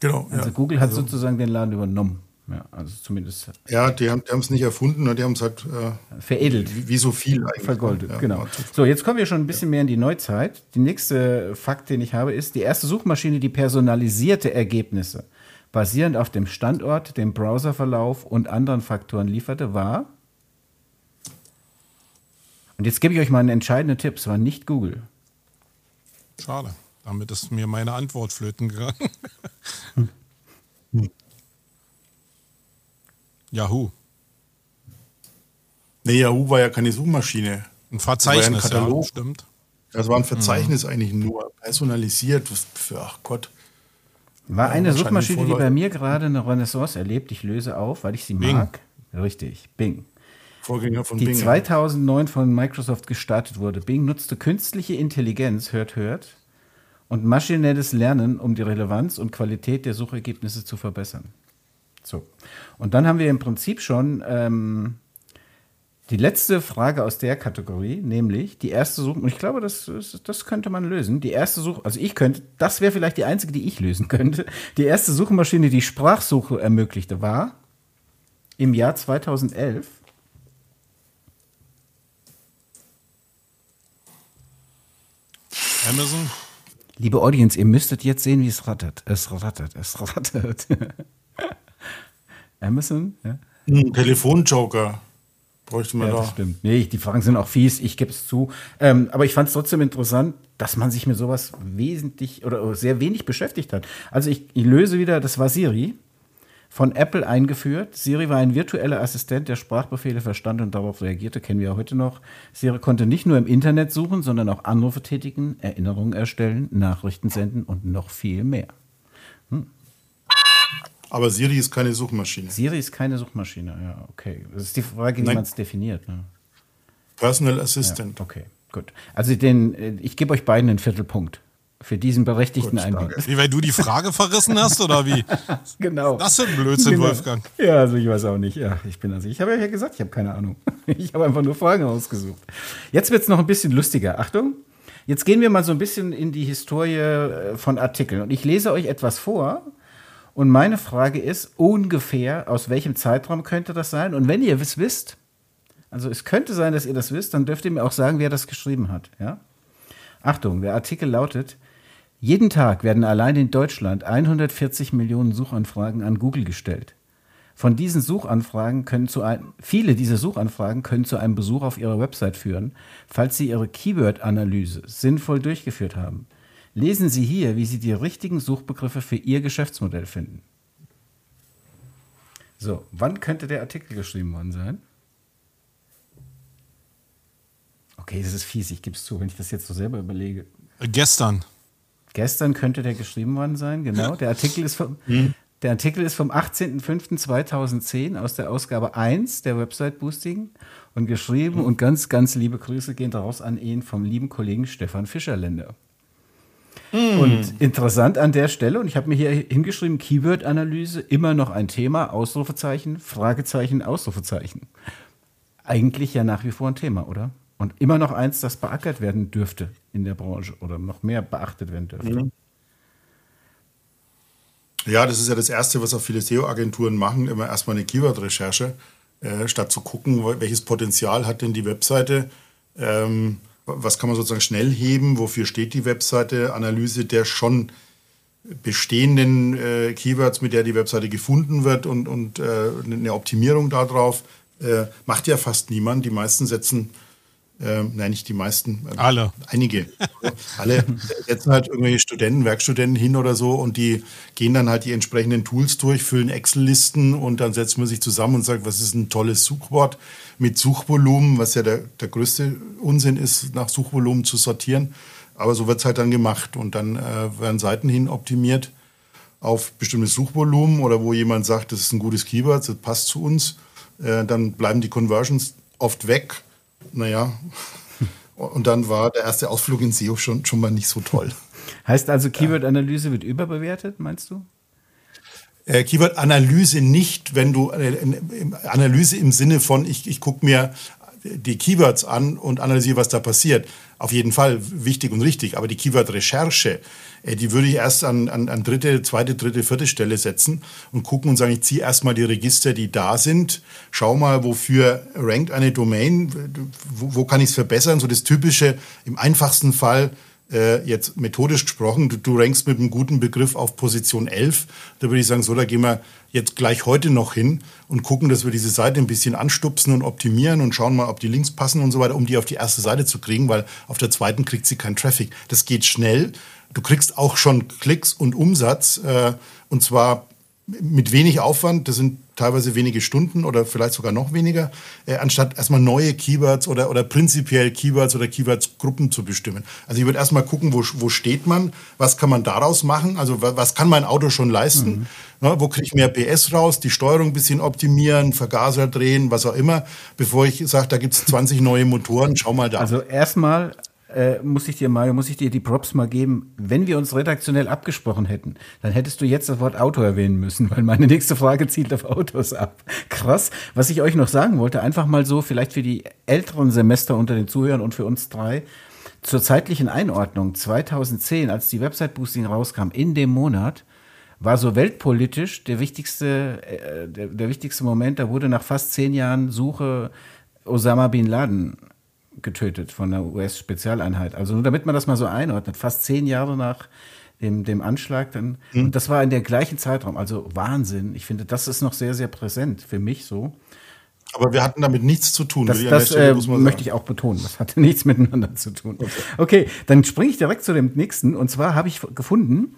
Genau. Also ja. Google hat also, sozusagen den Laden übernommen. Ja, also zumindest. Ja, die haben es nicht erfunden, die haben es halt äh, veredelt. Wie, wie, so viel eigentlich. Vergoldet, ja, genau. So, jetzt kommen wir schon ein bisschen mehr in die Neuzeit. Die nächste Fakt, den ich habe, ist, die erste Suchmaschine, die personalisierte Ergebnisse basierend auf dem Standort, dem Browserverlauf und anderen Faktoren lieferte, war. Und jetzt gebe ich euch mal einen entscheidenden Tipp: Es war nicht Google. Schade. Damit ist mir meine Antwort flöten gegangen. Yahoo. Nee, Yahoo war ja keine Suchmaschine. Ein Verzeichnis, das ja, ja, stimmt. Das war ein Verzeichnis mhm. eigentlich nur, personalisiert. Für, ach Gott. War eine ja, Suchmaschine, die bei mir gerade eine Renaissance erlebt. Ich löse auf, weil ich sie Bing. mag. Richtig, Bing. Vorgänger von die Bing. Die 2009 von Microsoft gestartet wurde. Bing nutzte künstliche Intelligenz, hört, hört, und maschinelles Lernen, um die Relevanz und Qualität der Suchergebnisse zu verbessern. So. Und dann haben wir im Prinzip schon ähm, die letzte Frage aus der Kategorie, nämlich die erste Suche, und ich glaube, das, das könnte man lösen. Die erste Suche, also ich könnte, das wäre vielleicht die einzige, die ich lösen könnte. Die erste Suchmaschine, die Sprachsuche ermöglichte, war im Jahr 2011 Amazon. Liebe Audience, ihr müsstet jetzt sehen, wie es rattert. Es rattert, es rattert. [laughs] Amazon? Ja? Ein Telefonjoker. Bräuchte man ja, da. Das stimmt. Nee, die Fragen sind auch fies, ich gebe es zu. Ähm, aber ich fand es trotzdem interessant, dass man sich mit sowas wesentlich oder sehr wenig beschäftigt hat. Also ich, ich löse wieder, das war Siri von Apple eingeführt. Siri war ein virtueller Assistent, der Sprachbefehle verstand und darauf reagierte, kennen wir ja heute noch. Siri konnte nicht nur im Internet suchen, sondern auch Anrufe tätigen, Erinnerungen erstellen, Nachrichten senden und noch viel mehr. Hm. Aber Siri ist keine Suchmaschine. Siri ist keine Suchmaschine, ja, okay. Das ist die Frage, wie man es definiert. Ne? Personal Ja, Assistant. okay, gut. Also den, äh, ich gebe euch beiden einen Viertelpunkt für diesen berechtigten Einwand. Wie, weil du die Frage verrissen hast oder wie? [laughs] Genau. Das ist ein Blödsinn, Genau. Wolfgang. Ja, also ich weiß auch nicht. Ja, ich bin also, ich habe ja gesagt, ich habe keine Ahnung. [laughs] Ich habe einfach nur Fragen ausgesucht. Jetzt wird es noch ein bisschen lustiger. Achtung. Jetzt gehen wir mal so ein bisschen in die Historie äh, von Artikeln. Und ich lese euch etwas vor. Und meine Frage ist ungefähr, aus welchem Zeitraum könnte das sein? Und wenn ihr es wisst, also es könnte sein, dass ihr das wisst, dann dürft ihr mir auch sagen, wer das geschrieben hat. Ja? Achtung, der Artikel lautet, jeden Tag werden allein in Deutschland 140 Millionen Suchanfragen an Google gestellt. Von diesen Suchanfragen können zu ein, viele dieser Suchanfragen können zu einem Besuch auf Ihrer Website führen, falls Sie Ihre Keyword-Analyse sinnvoll durchgeführt haben. Lesen Sie hier, wie Sie die richtigen Suchbegriffe für Ihr Geschäftsmodell finden. So, wann könnte der Artikel geschrieben worden sein? Okay, das ist fies, ich gebe es zu, wenn ich das jetzt so selber überlege. Äh, Gestern. Gestern könnte der geschrieben worden sein, genau. Der Artikel ist vom, der Artikel ist vom 18.05.2010 aus der Ausgabe 1 der Website Boosting und geschrieben und ganz, ganz liebe Grüße gehen daraus an ihn vom lieben Kollegen Stefan Fischerländer. Und interessant an der Stelle, und ich habe mir hier hingeschrieben, Keyword-Analyse, immer noch ein Thema, Ausrufezeichen, Fragezeichen, Ausrufezeichen. Eigentlich ja nach wie vor ein Thema, oder? Und immer noch eins, das beackert werden dürfte in der Branche oder noch mehr beachtet werden dürfte. Ja, das ist ja das Erste, was auch viele SEO-Agenturen machen, immer erstmal eine Keyword-Recherche, äh, statt zu gucken, welches Potenzial hat denn die Webseite, ähm, was kann man sozusagen schnell heben, wofür steht die Webseite, Analyse der schon bestehenden äh, Keywords, mit der die Webseite gefunden wird und, und äh, eine Optimierung darauf, äh, macht ja fast niemand. Die meisten setzen, äh, nein, nicht die meisten, äh, Alle. Einige. [laughs] Alle setzen halt irgendwelche Studenten, Werkstudenten hin oder so und die gehen dann halt die entsprechenden Tools durch, füllen Excel-Listen und dann setzt man sich zusammen und sagt, was ist ein tolles Suchwort mit Suchvolumen, was ja der, der größte Unsinn ist, nach Suchvolumen zu sortieren. Aber so wird es halt dann gemacht und dann äh, werden Seiten hin optimiert auf bestimmtes Suchvolumen oder wo jemand sagt, das ist ein gutes Keyword, das passt zu uns. Äh, dann bleiben die Conversions oft weg. Naja, und dann war der erste Ausflug in SEO schon, schon mal nicht so toll. Heißt also, Keyword-Analyse wird überbewertet, meinst du? Äh, Keyword-Analyse nicht, wenn du äh, Analyse im Sinne von, ich, ich gucke mir die Keywords an und analysiere, was da passiert. Auf jeden Fall wichtig und richtig. Aber die Keyword-Recherche, die würde ich erst an, an, an dritte, zweite, dritte, vierte Stelle setzen und gucken und sagen, ich ziehe erstmal die Register, die da sind. Schau mal, wofür rankt eine Domain, wo, wo kann ich es verbessern. So das Typische, im einfachsten Fall, äh, jetzt methodisch gesprochen, du, du rankst mit einem guten Begriff auf Position 11. Da würde ich sagen, so, da gehen wir jetzt gleich heute noch hin und gucken, dass wir diese Seite ein bisschen anstupsen und optimieren und schauen mal, ob die Links passen und so weiter, um die auf die erste Seite zu kriegen, weil auf der zweiten kriegt sie keinen Traffic. Das geht schnell. Du kriegst auch schon Klicks und Umsatz äh, und zwar mit wenig Aufwand, das sind teilweise wenige Stunden oder vielleicht sogar noch weniger, äh, anstatt erstmal neue Keywords oder, oder prinzipiell Keywords oder Keywords-Gruppen zu bestimmen. Also ich würde erstmal gucken, wo, wo steht man, was kann man daraus machen, also wa- was kann mein Auto schon leisten, ja, wo kriege ich mehr PS raus, die Steuerung ein bisschen optimieren, Vergaser drehen, was auch immer, bevor ich sage, da gibt es 20 neue Motoren, schau mal da. Also erstmal äh, muss ich dir mal, muss ich dir die Props mal geben. Wenn wir uns redaktionell abgesprochen hätten, dann hättest du jetzt das Wort Auto erwähnen müssen, [laughs] weil meine nächste Frage zielt auf Autos ab. Krass. Was ich euch noch sagen wollte, einfach mal so, vielleicht für die älteren Semester unter den Zuhörern und für uns drei, zur zeitlichen Einordnung 2010, als die Website Boosting rauskam, in dem Monat, war so weltpolitisch der wichtigste, äh, der, der wichtigste Moment. Da wurde nach fast zehn Jahren Suche Osama bin Laden getötet von der US-Spezialeinheit. Also nur damit man das mal so einordnet, fast zehn Jahre nach dem, dem Anschlag dann. Und das war in der gleichen Zeitraum. Also Wahnsinn. Ich finde, das ist noch sehr, sehr präsent für mich so. Aber wir hatten damit nichts zu tun. Das, das Stelle äh, möchte ich auch betonen. Das hatte [laughs] nichts miteinander zu tun. Okay, dann springe ich direkt zu dem nächsten. Und zwar habe ich gefunden,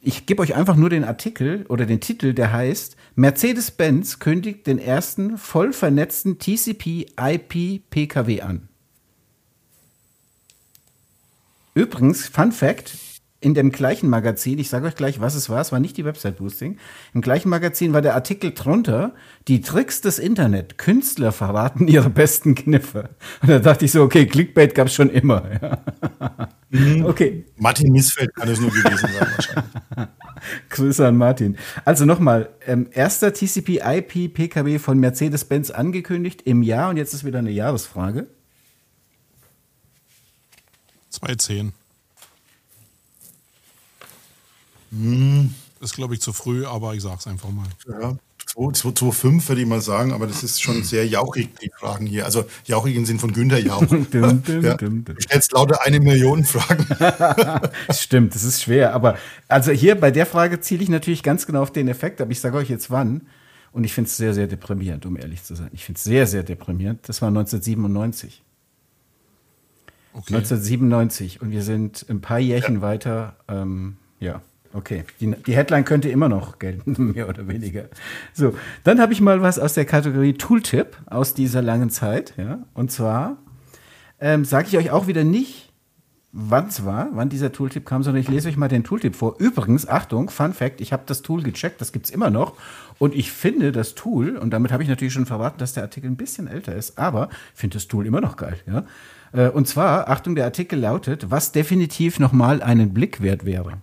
ich gebe euch einfach nur den Artikel oder den Titel, der heißt Mercedes-Benz kündigt den ersten voll vernetzten TCP-IP-PKW an. Übrigens, Fun Fact, in dem gleichen Magazin, ich sage euch gleich, was es war, es war nicht die Website Boosting, im gleichen Magazin war der Artikel drunter, die Tricks des Internet, Künstler verraten ihre besten Kniffe. Und da dachte ich so, okay, Clickbait gab es schon immer. Ja. Mhm. Okay. Martin Missfeld kann es nur gewesen sein wahrscheinlich. [laughs] Grüße an Martin. Also nochmal, ähm, erster TCP-IP-PKW von Mercedes-Benz angekündigt im Jahr und jetzt ist wieder eine Jahresfrage. 2010. Hm. Ist, glaube ich, zu früh, aber ich sage es einfach mal. Ja, 2,5 würde ich mal sagen, aber das ist schon sehr jauchig, die Fragen hier. Also jauchig im Sinn von Günter Jauch. [laughs] dum, dum, ja. dum, du stellst lauter eine Million Fragen. [laughs] Stimmt, das ist schwer. Aber also hier bei der Frage ziele ich natürlich ganz genau auf den Effekt, aber ich sage euch jetzt wann. Und ich finde es sehr, sehr deprimierend, um ehrlich zu sein. Ich finde es sehr, sehr deprimierend. Das war 1997. Okay. 1997 und wir sind ein paar Jährchen ja. weiter. Ähm, ja. Okay, die, die, Headline könnte immer noch gelten, [laughs] mehr oder weniger. So, dann habe ich mal was aus der Kategorie Tooltip aus dieser langen Zeit. Ja? Und zwar ähm, sage ich euch auch wieder nicht, wann es war, wann dieser Tooltip kam, sondern ich lese euch mal den Tooltip vor. Übrigens, Achtung, Fun Fact, ich habe das Tool gecheckt, das gibt es immer noch. Und ich finde das Tool, und damit habe ich natürlich schon verraten, dass der Artikel ein bisschen älter ist, aber finde das Tool immer noch geil. Ja? Äh, und zwar, Achtung, der Artikel lautet, was definitiv nochmal einen Blick wert wäre.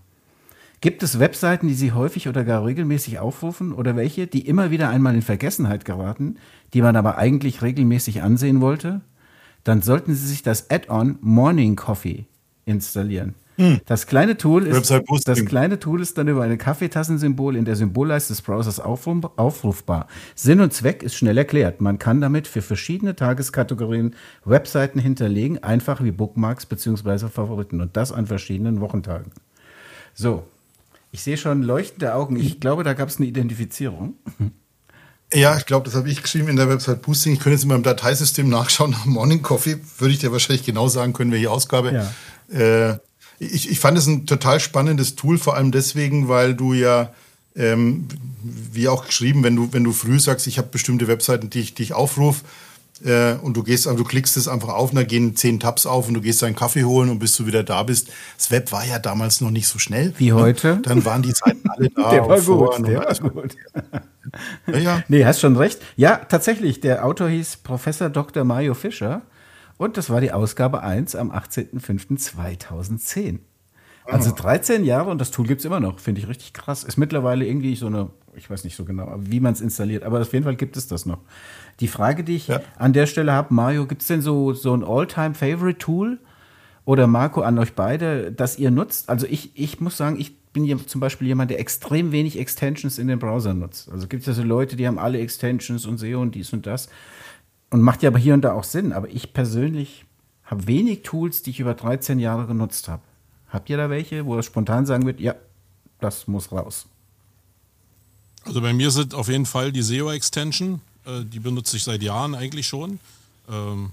Gibt es Webseiten, die Sie häufig oder gar regelmäßig aufrufen oder welche, die immer wieder einmal in Vergessenheit geraten, die man aber eigentlich regelmäßig ansehen wollte? Dann sollten Sie sich das Add-on Morning Coffee installieren. Hm. Das kleine Tool ist, das kleine Tool ist dann über ein Kaffeetassensymbol in der Symbolleiste des Browsers aufrufbar. Sinn und Zweck ist schnell erklärt. Man kann damit für verschiedene Tageskategorien Webseiten hinterlegen, einfach wie Bookmarks bzw. Favoriten und das an verschiedenen Wochentagen. So, ich sehe schon leuchtende Augen. Ich glaube, da gab es eine Identifizierung. Ja, ich glaube, das habe ich geschrieben in der Website Boosting. Ich könnte jetzt in meinem Dateisystem nachschauen nach Morning Coffee. Würde ich dir wahrscheinlich genau sagen können, welche Ausgabe. Ja. Äh, ich, ich fand es ein total spannendes Tool, vor allem deswegen, weil du ja, ähm, wie auch geschrieben, wenn du, wenn du früh sagst, ich habe bestimmte Webseiten, die ich, die ich aufrufe, äh, und du gehst, du klickst es einfach auf und da gehen zehn Tabs auf und du gehst deinen Kaffee holen und bis du wieder da bist. Das Web war ja damals noch nicht so schnell. Wie heute? Dann waren die Seiten alle [laughs] da. der war gut, der war gut. ja, ja. Nee, hast schon recht. Ja, tatsächlich, der Autor hieß Professor Dr. Mario Fischer und das war die Ausgabe 1 am 18.05.2010. Also 13 Jahre und das Tool gibt es immer noch. Finde ich richtig krass. Ist mittlerweile irgendwie so eine, ich weiß nicht so genau, wie man es installiert, aber auf jeden Fall gibt es das noch. Die Frage, die ich ja. an der Stelle habe, Mario, gibt es denn so, so ein All-Time-Favorite-Tool oder Marco an euch beide, das ihr nutzt? Also ich, ich muss sagen, ich bin hier zum Beispiel jemand, der extrem wenig Extensions in den Browser nutzt. Also gibt es ja so Leute, die haben alle Extensions und SEO und dies und das. Und macht ja aber hier und da auch Sinn. Aber ich persönlich habe wenig Tools, die ich über 13 Jahre genutzt habe. Habt ihr da welche, wo er spontan sagen wird, ja, das muss raus? Also bei mir sind auf jeden Fall die SEO-Extension, äh, die benutze ich seit Jahren eigentlich schon. Ähm,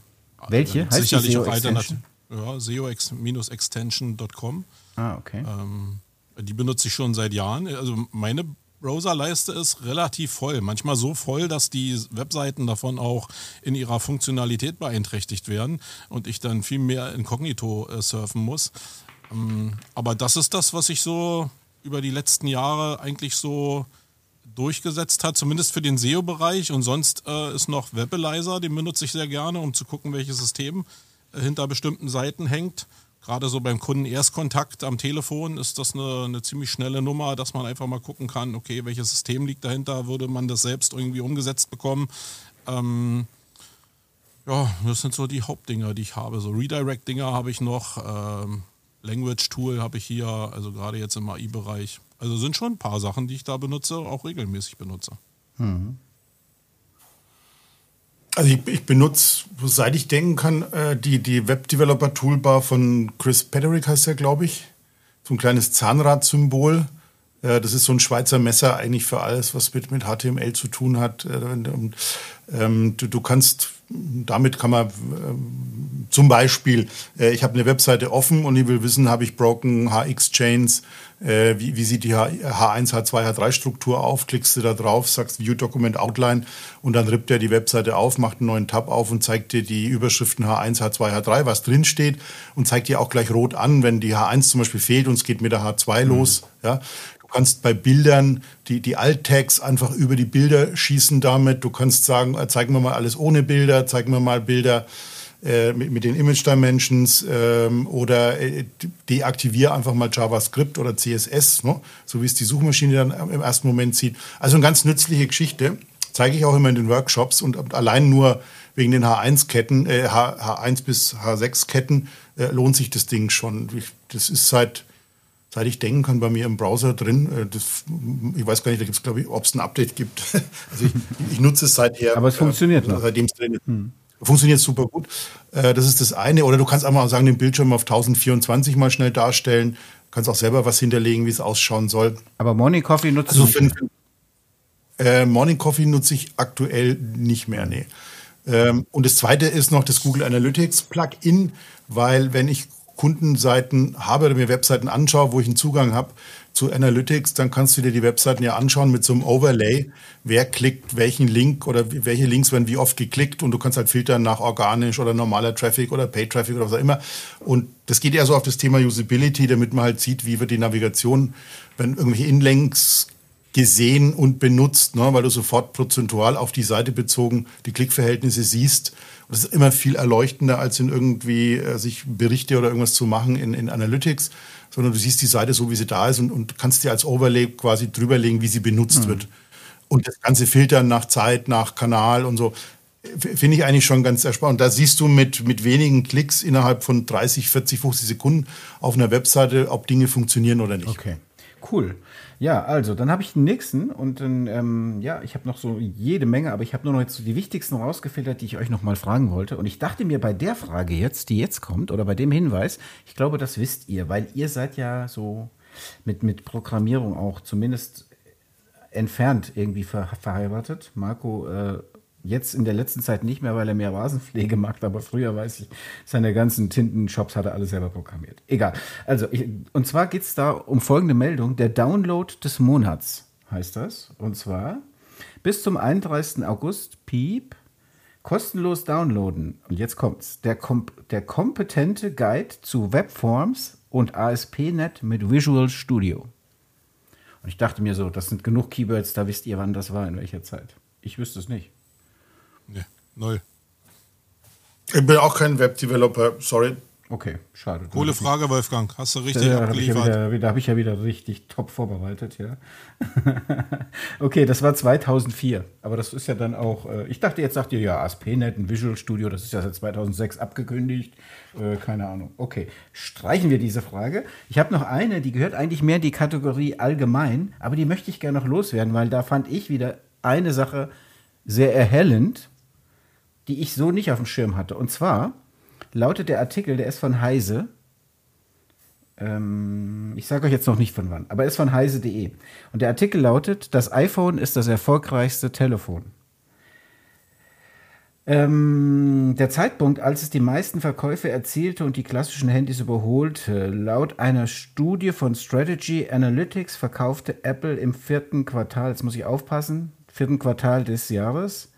welche? Heißt sicherlich auch Alternativen. Ja, SEO-extension.com. Ah, okay. Ähm, die benutze ich schon seit Jahren. Also meine Browserleiste ist relativ voll. Manchmal so voll, dass die Webseiten davon auch in ihrer Funktionalität beeinträchtigt werden und ich dann viel mehr inkognito äh, surfen muss. Ähm, aber das ist das, was ich so über die letzten Jahre eigentlich so durchgesetzt hat, zumindest für den SEO-Bereich. Und sonst äh, ist noch Webalizer, den benutze ich sehr gerne, um zu gucken, welches System äh, hinter bestimmten Seiten hängt. Gerade so beim Kunden Erstkontakt am Telefon ist das eine, eine, ziemlich schnelle Nummer, dass man einfach mal gucken kann, okay, welches System liegt dahinter, würde man das selbst irgendwie umgesetzt bekommen. Ähm, ja, das sind so die Hauptdinger, die ich habe. So Redirect-Dinger habe ich noch. Ähm, Language Tool habe ich hier, also gerade jetzt im AI-Bereich. Also sind schon ein paar Sachen, die ich da benutze, auch regelmäßig benutze. Mhm. Also ich, ich, benutze, seit ich denken kann, äh, die, die Web-Developer-Toolbar von Chris Pederick heißt der, glaube ich. So ein kleines Zahnrad-Symbol. Äh, das ist so ein Schweizer Messer eigentlich für alles, was mit, mit HTML zu tun hat. Äh, und, ähm, du, du kannst damit kann man zum Beispiel, ich habe eine Webseite offen und ich will wissen, habe ich Broken HX Chains äh, wie, wie sieht die H1, H2, H3-Struktur auf, klickst du da drauf, sagst View Document Outline und dann rippt er die Webseite auf, macht einen neuen Tab auf und zeigt dir die Überschriften H1, H2, H3, was drin steht und zeigt dir auch gleich rot an, wenn die H1 zum Beispiel fehlt und es geht mit der H2 mhm. los. Ja. Du kannst bei Bildern die, die Alt-Tags einfach über die Bilder schießen damit. Du kannst sagen, äh, zeigen wir mal alles ohne Bilder, zeigen wir mal Bilder äh, mit, mit den Image Dimensions ähm, oder äh, deaktiviere einfach mal JavaScript oder CSS, ne? so wie es die Suchmaschine dann im ersten Moment sieht. Also eine ganz nützliche Geschichte. Zeige ich auch immer in den Workshops und allein nur wegen den H1-Ketten, äh, H1 bis H6-Ketten äh, lohnt sich das Ding schon. Ich, das ist seit, seit ich denken kann, bei mir im Browser drin. Äh, das, ich weiß gar nicht, da gibt es, glaube ich, ob es ein Update gibt. [laughs] also ich, ich, nutze es seither. Aber es funktioniert äh, noch. Seitdem es drin ist. Hm. Funktioniert super gut. Äh, das ist das eine. Oder du kannst einfach sagen, den Bildschirm auf 1024 mal schnell darstellen. Du kannst auch selber was hinterlegen, wie es ausschauen soll. Aber Morning Coffee nutzt also du nicht? Äh, Morning Coffee nutze ich aktuell nicht mehr, nee. Ähm, und das zweite ist noch das Google Analytics Plugin, weil wenn ich Kundenseiten habe oder mir Webseiten anschaue, wo ich einen Zugang habe, zu Analytics, dann kannst du dir die Webseiten ja anschauen mit so einem Overlay. Wer klickt welchen Link oder welche Links werden wie oft geklickt und du kannst halt filtern nach organisch oder normaler Traffic oder Paid Traffic oder was auch immer. Und das geht eher so auf das Thema Usability, damit man halt sieht, wie wird die Navigation, wenn irgendwelche Inlinks gesehen und benutzt, ne, weil du sofort prozentual auf die Seite bezogen die Klickverhältnisse siehst. Und das ist immer viel erleuchtender, als in irgendwie äh, sich Berichte oder irgendwas zu machen in, in Analytics sondern du siehst die Seite so, wie sie da ist und, und kannst dir als Overlay quasi drüberlegen, wie sie benutzt mhm. wird. Und das ganze Filtern nach Zeit, nach Kanal und so, finde ich eigentlich schon ganz erspannend. Da siehst du mit, mit wenigen Klicks innerhalb von 30, 40, 50 Sekunden auf einer Webseite, ob Dinge funktionieren oder nicht. Okay, cool. Ja, also dann habe ich den nächsten und dann, ähm, ja, ich habe noch so jede Menge, aber ich habe nur noch jetzt so die wichtigsten rausgefiltert, die ich euch noch mal fragen wollte. Und ich dachte mir bei der Frage jetzt, die jetzt kommt, oder bei dem Hinweis, ich glaube, das wisst ihr, weil ihr seid ja so mit, mit Programmierung auch zumindest entfernt irgendwie ver verheiratet. Marco äh, Jetzt in der letzten Zeit nicht mehr, weil er mehr Rasenpflege macht, aber früher weiß ich, seine ganzen Tintenshops hat er alle selber programmiert. Egal. Also, ich, und zwar geht es da um folgende Meldung: Der Download des Monats heißt das. Und zwar bis zum 31. August, Piep, kostenlos downloaden. Und jetzt kommt's. Der, kom der kompetente Guide zu Webforms und ASP.NET mit Visual Studio. Und ich dachte mir so, das sind genug Keywords, da wisst ihr, wann das war, in welcher Zeit. Ich wüsste es nicht. Null. Ich bin auch kein Webdeveloper, sorry. Okay, schade. Coole Frage, Wolfgang. Hast du richtig da, abgeliefert? Da habe ich, ja hab ich, ja wieder richtig top vorbereitet, ja. [laughs] okay, das war 2004. Aber das ist ja dann auch, äh, ich dachte, jetzt sagt ihr, ja, ASP.NET, ein Visual Studio, das ist ja seit 2006 abgekündigt. Äh, keine Ahnung. Okay, streichen wir diese Frage. Ich habe noch eine, die gehört eigentlich mehr in die Kategorie allgemein, aber die möchte ich gerne noch loswerden, weil da fand ich wieder eine Sache sehr erhellend die ich so nicht auf dem Schirm hatte. Und zwar lautet der Artikel, der ist von Heise. Ähm, ich sage euch jetzt noch nicht von wann, aber er ist von heise.de. Und der Artikel lautet: Das iPhone ist das erfolgreichste Telefon. Ähm, der Zeitpunkt, als es die meisten Verkäufe erzielte und die klassischen Handys überholte, laut einer Studie von Strategy Analytics verkaufte Apple im vierten Quartal, jetzt muss ich aufpassen, vierten Quartal des Jahres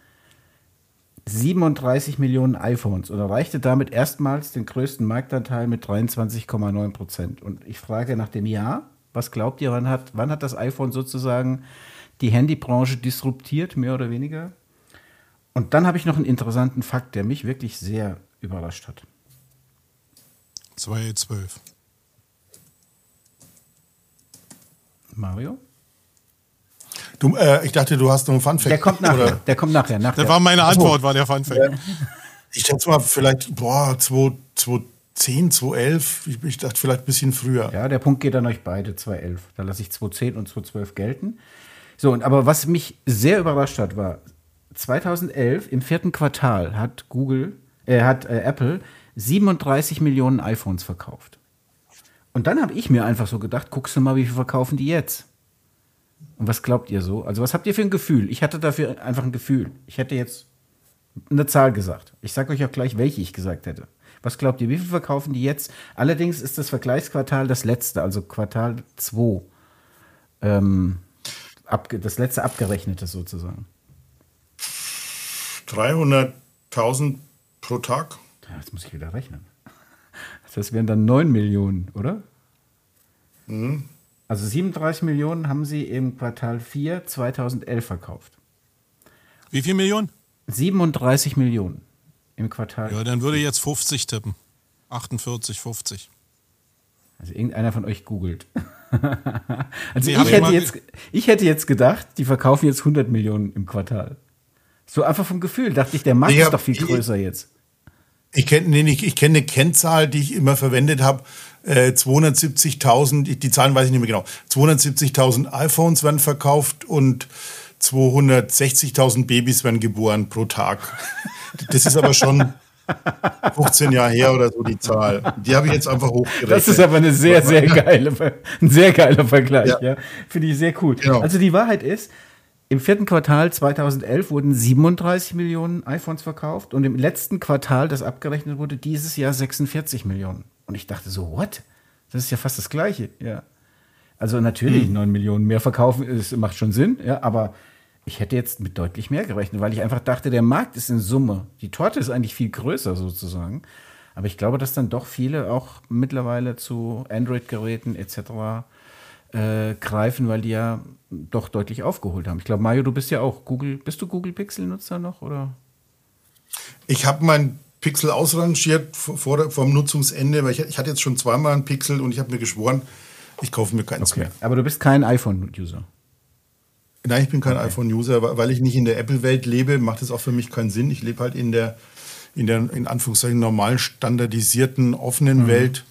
37 Millionen iPhones und erreichte damit erstmals den größten Marktanteil mit 23,9 Prozent. Und ich frage nach dem Jahr, was glaubt ihr, wann hat, wann hat das iPhone sozusagen die Handybranche disruptiert, mehr oder weniger? Und dann habe ich noch einen interessanten Fakt, der mich wirklich sehr überrascht hat. 2012. Mario? Du, äh, ich dachte, du hast noch einen Funfact. Der kommt nachher. Oder? Der kommt nachher. nachher. Das war meine Antwort, war der Funfact. Ja. Ich schätze mal vielleicht, boah, 2010, 2011. Ich, ich dachte vielleicht ein bisschen früher. Ja, der Punkt geht an euch beide, 2011. Da lasse ich 2010 und 2012 gelten. So, und aber was mich sehr überrascht hat, war 2011 im vierten Quartal hat Google, äh, hat äh, Apple 37 Millionen iPhones verkauft. Und dann habe ich mir einfach so gedacht, guckst du mal, wie viel verkaufen die jetzt? Und was glaubt ihr so? Also, was habt ihr für ein Gefühl? Ich hatte dafür einfach ein Gefühl. Ich hätte jetzt eine Zahl gesagt. Ich sage euch auch gleich, welche ich gesagt hätte. Was glaubt ihr, wie viel verkaufen die jetzt? Allerdings ist das Vergleichsquartal das letzte, also Quartal 2. Ähm, das letzte abgerechnete sozusagen. 300.000 pro Tag? Ja, jetzt muss ich wieder rechnen. Das wären dann 9 Millionen, oder? Mhm. Also 37 Millionen haben sie im Quartal 4 2011 verkauft. Wie viel Millionen? 37 Millionen im Quartal. Ja, dann würde ich jetzt 50 tippen. 48, 50. Also irgendeiner von euch googelt. [laughs] also nee, ich, hätte jetzt, ich hätte jetzt gedacht, die verkaufen jetzt 100 Millionen im Quartal. So einfach vom Gefühl dachte ich, der Markt ich ist doch viel größer jetzt. Ich kenne nee, ich, ich kenn eine Kennzahl, die ich immer verwendet habe. Äh, 270.000, die Zahlen weiß ich nicht mehr genau. 270.000 iPhones werden verkauft und 260.000 Babys werden geboren pro Tag. Das ist aber schon 15 Jahre her oder so die Zahl. Die habe ich jetzt einfach hochgerechnet. Das ist aber eine sehr, sehr geile, ein sehr geiler Vergleich. Ja. ja. Finde ich sehr cool. Genau. Also die Wahrheit ist, im vierten Quartal 2011 wurden 37 Millionen iPhones verkauft und im letzten Quartal, das abgerechnet wurde, dieses Jahr 46 Millionen. Und ich dachte so, what? Das ist ja fast das Gleiche, ja. Also natürlich, hm. 9 Millionen mehr verkaufen, ist, macht schon Sinn, ja, aber ich hätte jetzt mit deutlich mehr gerechnet, weil ich einfach dachte, der Markt ist in Summe. Die Torte ist eigentlich viel größer sozusagen. Aber ich glaube, dass dann doch viele auch mittlerweile zu Android-Geräten etc äh, greifen, weil die ja doch deutlich aufgeholt haben. Ich glaube, Mario, du bist ja auch Google, bist du Google Pixel-Nutzer noch oder? Ich habe mein Pixel ausrangiert vor, vor dem Nutzungsende, weil ich, ich, hatte jetzt schon zweimal ein Pixel und ich habe mir geschworen, ich kaufe mir keins okay. mehr. Aber du bist kein iPhone-User. Nein, ich bin kein okay. iPhone-User, weil ich nicht in der Apple-Welt lebe, macht es auch für mich keinen Sinn. Ich lebe halt in der, in der, in Anführungszeichen, normalen, standardisierten, offenen mhm. Welt.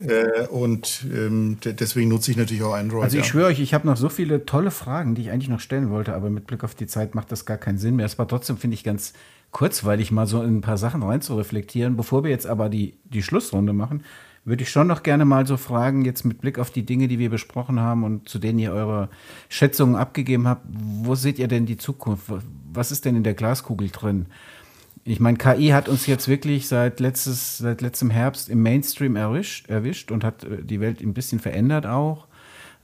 Äh, und ähm, deswegen nutze ich natürlich auch Android. Also ich ja. schwöre euch, ich habe noch so viele tolle Fragen, die ich eigentlich noch stellen wollte, aber mit Blick auf die Zeit macht das gar keinen Sinn mehr. Es war trotzdem, finde ich, ganz kurzweilig, mal so in ein paar Sachen rein zu reflektieren. Bevor wir jetzt aber die, die Schlussrunde machen, würde ich schon noch gerne mal so fragen, jetzt mit Blick auf die Dinge, die wir besprochen haben und zu denen ihr eure Schätzungen abgegeben habt, wo seht ihr denn die Zukunft? Was ist denn in der Glaskugel drin? Ich meine, KI hat uns jetzt wirklich seit, letztes, seit letztem Herbst im Mainstream erwischt, erwischt und hat äh, die Welt ein bisschen verändert auch.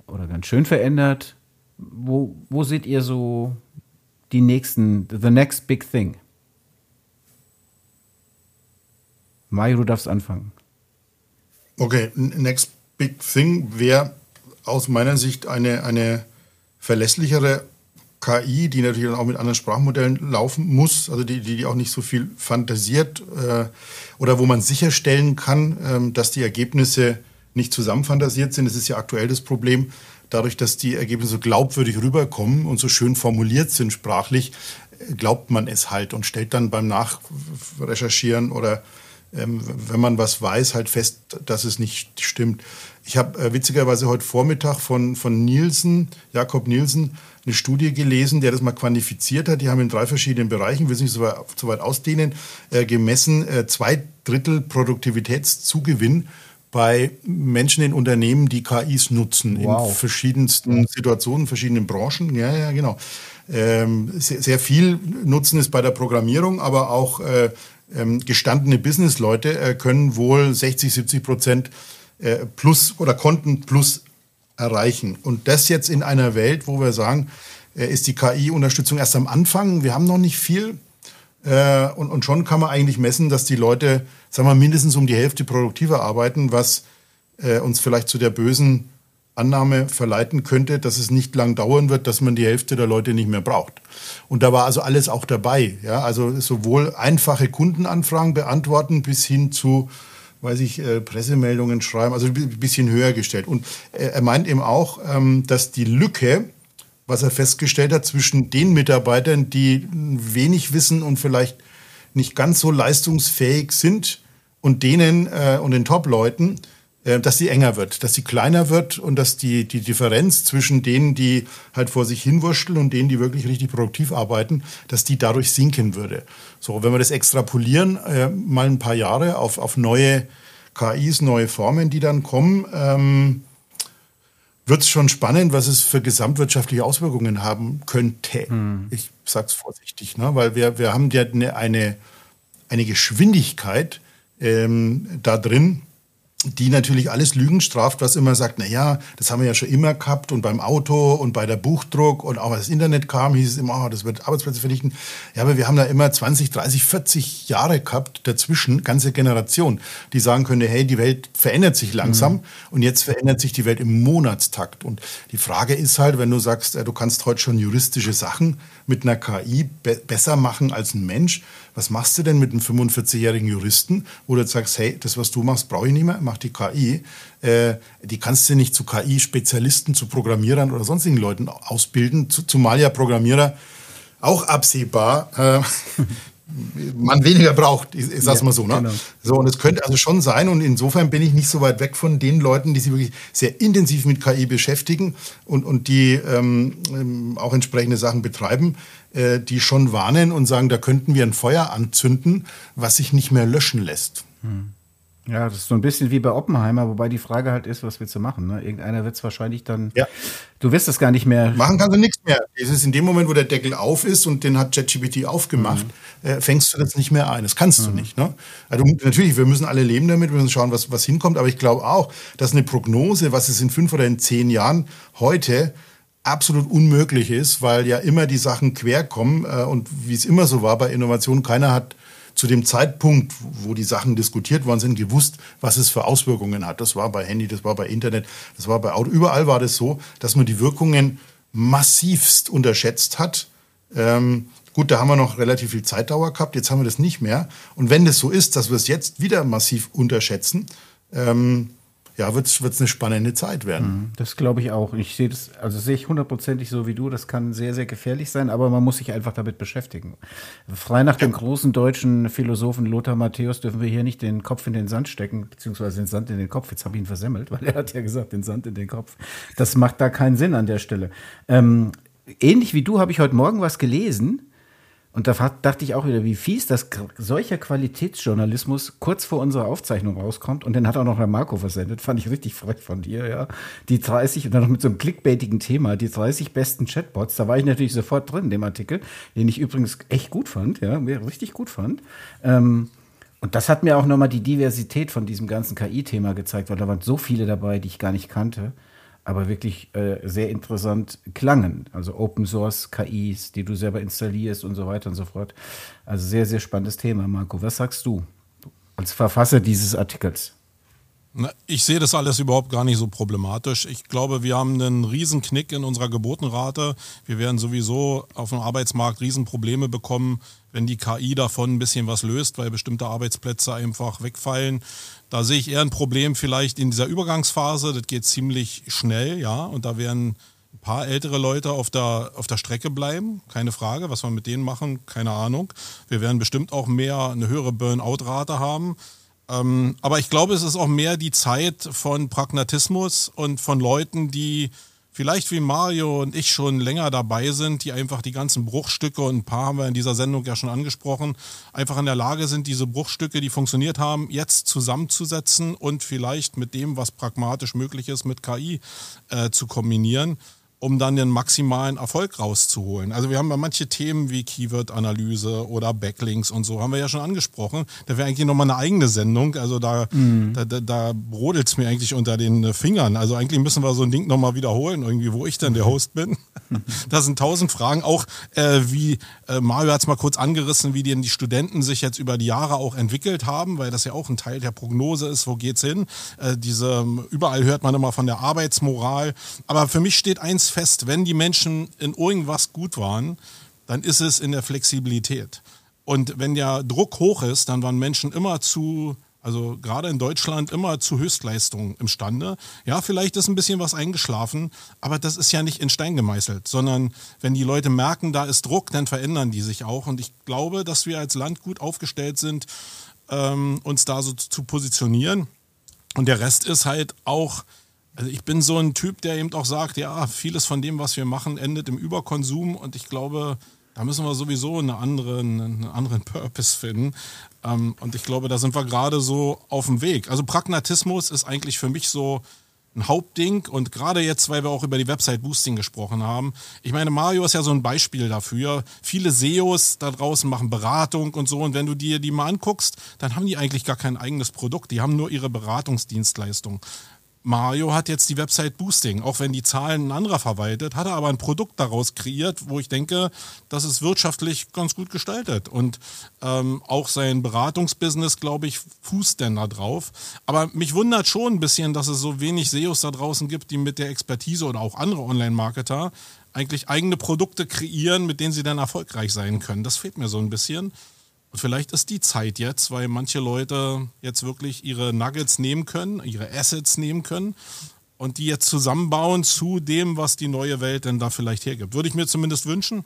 Oder ganz schön verändert. Wo, wo seht ihr so die nächsten, the next big thing? Mario, du darfst anfangen. Okay, next big thing wäre aus meiner Sicht eine, eine verlässlichere KI, die natürlich dann auch mit anderen Sprachmodellen laufen muss, also die, die auch nicht so viel fantasiert äh, oder wo man sicherstellen kann, ähm, dass die Ergebnisse nicht zusammenfantasiert sind. Das ist ja aktuell das Problem. Dadurch, dass die Ergebnisse so glaubwürdig rüberkommen und so schön formuliert sind sprachlich, glaubt man es halt und stellt dann beim Nachrecherchieren oder ähm, wenn man was weiß, halt fest, dass es nicht stimmt. Ich habe äh, witzigerweise heute Vormittag von, von Nielsen, Jakob Nielsen, eine Studie gelesen, der das mal quantifiziert hat. Die haben in drei verschiedenen Bereichen, will es nicht so weit, so weit ausdehnen, äh, gemessen, äh, zwei Drittel Produktivitätszugewinn bei Menschen in Unternehmen, die KIs nutzen, wow. in verschiedensten Situationen, verschiedenen Branchen. Ja, ja, genau. Ähm, sehr, sehr, viel Nutzen ist bei der Programmierung, aber auch äh, ähm, gestandene Businessleute äh, können wohl 60, 70 Prozent äh, plus oder konnten plus erreichen. Und das jetzt in einer Welt, wo wir sagen, äh, ist die KI-Unterstützung erst am Anfang. Wir haben noch nicht viel. Äh, und, und schon kann man eigentlich messen, dass die Leute, sagen wir, mindestens um die Hälfte produktiver arbeiten, was äh, uns vielleicht zu der bösen Annahme verleiten könnte, dass es nicht lang dauern wird, dass man die Hälfte der Leute nicht mehr braucht. Und da war also alles auch dabei. Ja? Also sowohl einfache Kundenanfragen beantworten bis hin zu weiß ich, äh, Pressemeldungen schreiben, also ein bisschen höher gestellt. Und äh, er meint eben auch, ähm, dass die Lücke, was er festgestellt hat, zwischen den Mitarbeitern, die wenig wissen und vielleicht nicht ganz so leistungsfähig sind, und denen äh, und den Top-Leuten, dass sie enger wird, dass sie kleiner wird und dass die, die Differenz zwischen denen, die halt vor sich hinwurschteln und denen, die wirklich richtig produktiv arbeiten, dass die dadurch sinken würde. So, wenn wir das extrapolieren, äh, mal ein paar Jahre auf, auf neue KIs, neue Formen, die dann kommen, ähm, wird es schon spannend, was es für gesamtwirtschaftliche Auswirkungen haben könnte. Hm. Ich sage es vorsichtig, ne? weil wir, wir haben ja eine, eine, eine Geschwindigkeit ähm, da drin, die natürlich alles Lügen straft, was immer sagt, na ja, das haben wir ja schon immer gehabt und beim Auto und bei der Buchdruck und auch als das Internet kam, hieß es immer, oh, das wird Arbeitsplätze vernichten. Ja, aber wir haben da immer 20, 30, 40 Jahre gehabt dazwischen, ganze Generation, die sagen könnte, hey, die Welt verändert sich langsam mhm. und jetzt verändert sich die Welt im Monatstakt. Und die Frage ist halt, wenn du sagst, äh, du kannst heute schon juristische Sachen mit einer KI be besser machen als ein Mensch, was machst du denn mit einem 45-jährigen Juristen, wo du sagst, hey, das, was du machst, brauche ich nicht mehr, mach die KI. Äh, die kannst du nicht zu KI-Spezialisten, zu Programmierern oder sonstigen Leuten ausbilden, zumal ja Programmierer auch absehbar äh, [laughs] man weniger braucht, ich, ich sag's ja, mal so. Ne? Genau. So, und es könnte also schon sein, und insofern bin ich nicht so weit weg von den Leuten, die sich wirklich sehr intensiv mit KI beschäftigen und, und die ähm, ähm, auch entsprechende Sachen betreiben, äh, die schon warnen und sagen, da könnten wir ein Feuer anzünden, was sich nicht mehr löschen lässt. Hm. Ja, das ist so ein bisschen wie bei Oppenheimer, wobei die Frage halt ist, was willst du machen? Ne? Irgendeiner wird es wahrscheinlich dann. Ja. Du wirst es gar nicht mehr. Machen kannst du nichts mehr. Es ist in dem Moment, wo der Deckel auf ist und den hat ChatGPT aufgemacht, mhm. äh, fängst du das nicht mehr ein. Das kannst mhm. du nicht. Ne? Also natürlich, wir müssen alle leben damit, wir müssen schauen, was, was hinkommt. Aber ich glaube auch, dass eine Prognose, was es in fünf oder in zehn Jahren heute absolut unmöglich ist, weil ja immer die Sachen quer kommen äh, und wie es immer so war bei Innovation, keiner hat zu dem Zeitpunkt, wo die Sachen diskutiert worden sind, gewusst, was es für Auswirkungen hat. Das war bei Handy, das war bei Internet, das war bei Auto. Überall war das so, dass man die Wirkungen massivst unterschätzt hat. Ähm, gut, da haben wir noch relativ viel Zeitdauer gehabt, jetzt haben wir das nicht mehr. Und wenn das so ist, dass wir es jetzt wieder massiv unterschätzen, ähm, ja, wird es eine spannende Zeit werden. Mhm, das glaube ich auch. Ich sehe das, also sehe ich hundertprozentig so wie du. Das kann sehr, sehr gefährlich sein, aber man muss sich einfach damit beschäftigen. Frei nach dem großen deutschen Philosophen Lothar Matthäus dürfen wir hier nicht den Kopf in den Sand stecken, beziehungsweise den Sand in den Kopf. Jetzt habe ich ihn versemmelt, weil er hat ja gesagt, den Sand in den Kopf. Das macht da keinen Sinn an der Stelle. Ähm, ähnlich wie du habe ich heute Morgen was gelesen und da dachte ich auch wieder, wie fies, dass solcher Qualitätsjournalismus kurz vor unserer Aufzeichnung rauskommt. Und den hat auch noch der Marco versendet. Fand ich richtig frech von dir, ja. Die 30, und dann noch mit so einem clickbaitigen Thema, die 30 besten Chatbots. Da war ich natürlich sofort drin in dem Artikel, den ich übrigens echt gut fand, ja, richtig gut fand. Ähm, und das hat mir auch nochmal die Diversität von diesem ganzen KI-Thema gezeigt, weil da waren so viele dabei, die ich gar nicht kannte aber wirklich äh, sehr interessant klangen. Also Open Source KIs, die du selber installierst und so weiter und so fort. Also sehr, sehr spannendes Thema, Marco. Was sagst du als Verfasser dieses Artikels? Ich sehe das alles überhaupt gar nicht so problematisch. Ich glaube, wir haben einen Riesenknick in unserer Geburtenrate. Wir werden sowieso auf dem Arbeitsmarkt Riesenprobleme bekommen, wenn die KI davon ein bisschen was löst, weil bestimmte Arbeitsplätze einfach wegfallen. Da sehe ich eher ein Problem vielleicht in dieser Übergangsphase. Das geht ziemlich schnell, ja. Und da werden ein paar ältere Leute auf der, auf der Strecke bleiben, keine Frage. Was wir mit denen machen, keine Ahnung. Wir werden bestimmt auch mehr eine höhere Burnout-Rate haben. Ähm, aber ich glaube, es ist auch mehr die Zeit von Pragmatismus und von Leuten, die vielleicht wie Mario und ich schon länger dabei sind, die einfach die ganzen Bruchstücke, und ein paar haben wir in dieser Sendung ja schon angesprochen, einfach in der Lage sind, diese Bruchstücke, die funktioniert haben, jetzt zusammenzusetzen und vielleicht mit dem, was pragmatisch möglich ist, mit KI äh, zu kombinieren um dann den maximalen Erfolg rauszuholen. Also wir haben ja manche Themen wie Keyword-Analyse oder Backlinks und so, haben wir ja schon angesprochen. Da wäre eigentlich nochmal eine eigene Sendung. Also da, mm. da, da, da brodelt es mir eigentlich unter den Fingern. Also eigentlich müssen wir so ein Ding nochmal wiederholen, irgendwie, wo ich denn der Host bin. [laughs] da sind tausend Fragen. Auch äh, wie äh, Mario hat es mal kurz angerissen, wie denn die Studenten sich jetzt über die Jahre auch entwickelt haben, weil das ja auch ein Teil der Prognose ist, wo geht's hin. Äh, diese, überall hört man immer von der Arbeitsmoral. Aber für mich steht eins fest, wenn die Menschen in irgendwas gut waren, dann ist es in der Flexibilität. Und wenn der Druck hoch ist, dann waren Menschen immer zu, also gerade in Deutschland, immer zu Höchstleistungen imstande. Ja, vielleicht ist ein bisschen was eingeschlafen, aber das ist ja nicht in Stein gemeißelt, sondern wenn die Leute merken, da ist Druck, dann verändern die sich auch. Und ich glaube, dass wir als Land gut aufgestellt sind, ähm, uns da so zu positionieren. Und der Rest ist halt auch also ich bin so ein Typ, der eben auch sagt, ja, vieles von dem, was wir machen, endet im Überkonsum und ich glaube, da müssen wir sowieso eine andere, einen anderen Purpose finden. Ähm, und ich glaube, da sind wir gerade so auf dem Weg. Also Pragmatismus ist eigentlich für mich so ein Hauptding und gerade jetzt, weil wir auch über die Website Boosting gesprochen haben. Ich meine, Mario ist ja so ein Beispiel dafür. Viele SEOs da draußen machen Beratung und so und wenn du dir die mal anguckst, dann haben die eigentlich gar kein eigenes Produkt, die haben nur ihre Beratungsdienstleistung. Mario hat jetzt die Website Boosting. Auch wenn die Zahlen ein anderer verwaltet, hat er aber ein Produkt daraus kreiert, wo ich denke, das ist wirtschaftlich ganz gut gestaltet. Und ähm, auch sein Beratungsbusiness, glaube ich, fußt denn da drauf. Aber mich wundert schon ein bisschen, dass es so wenig SEOs da draußen gibt, die mit der Expertise oder auch andere Online-Marketer eigentlich eigene Produkte kreieren, mit denen sie dann erfolgreich sein können. Das fehlt mir so ein bisschen. Und vielleicht ist die Zeit jetzt, weil manche Leute jetzt wirklich ihre Nuggets nehmen können, ihre Assets nehmen können und die jetzt zusammenbauen zu dem, was die neue Welt denn da vielleicht hergibt. Würde ich mir zumindest wünschen.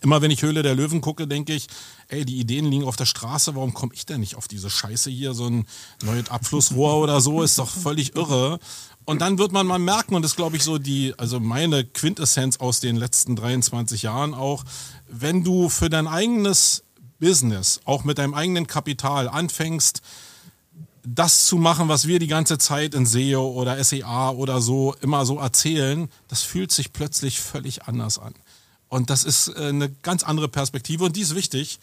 Immer wenn ich Höhle der Löwen gucke, denke ich, ey, die Ideen liegen auf der Straße, warum komme ich denn nicht auf diese Scheiße hier? So ein neues Abflussrohr [laughs] oder so ist doch völlig irre. Und dann wird man mal merken, und das glaube ich so die, also meine Quintessenz aus den letzten 23 Jahren auch, wenn du für dein eigenes Business, auch mit deinem eigenen Kapital anfängst, das zu machen, was wir die ganze Zeit in SEO oder SEA oder so immer so erzählen, das fühlt sich plötzlich völlig anders an. Und das ist äh, eine ganz andere Perspektive und die ist wichtig.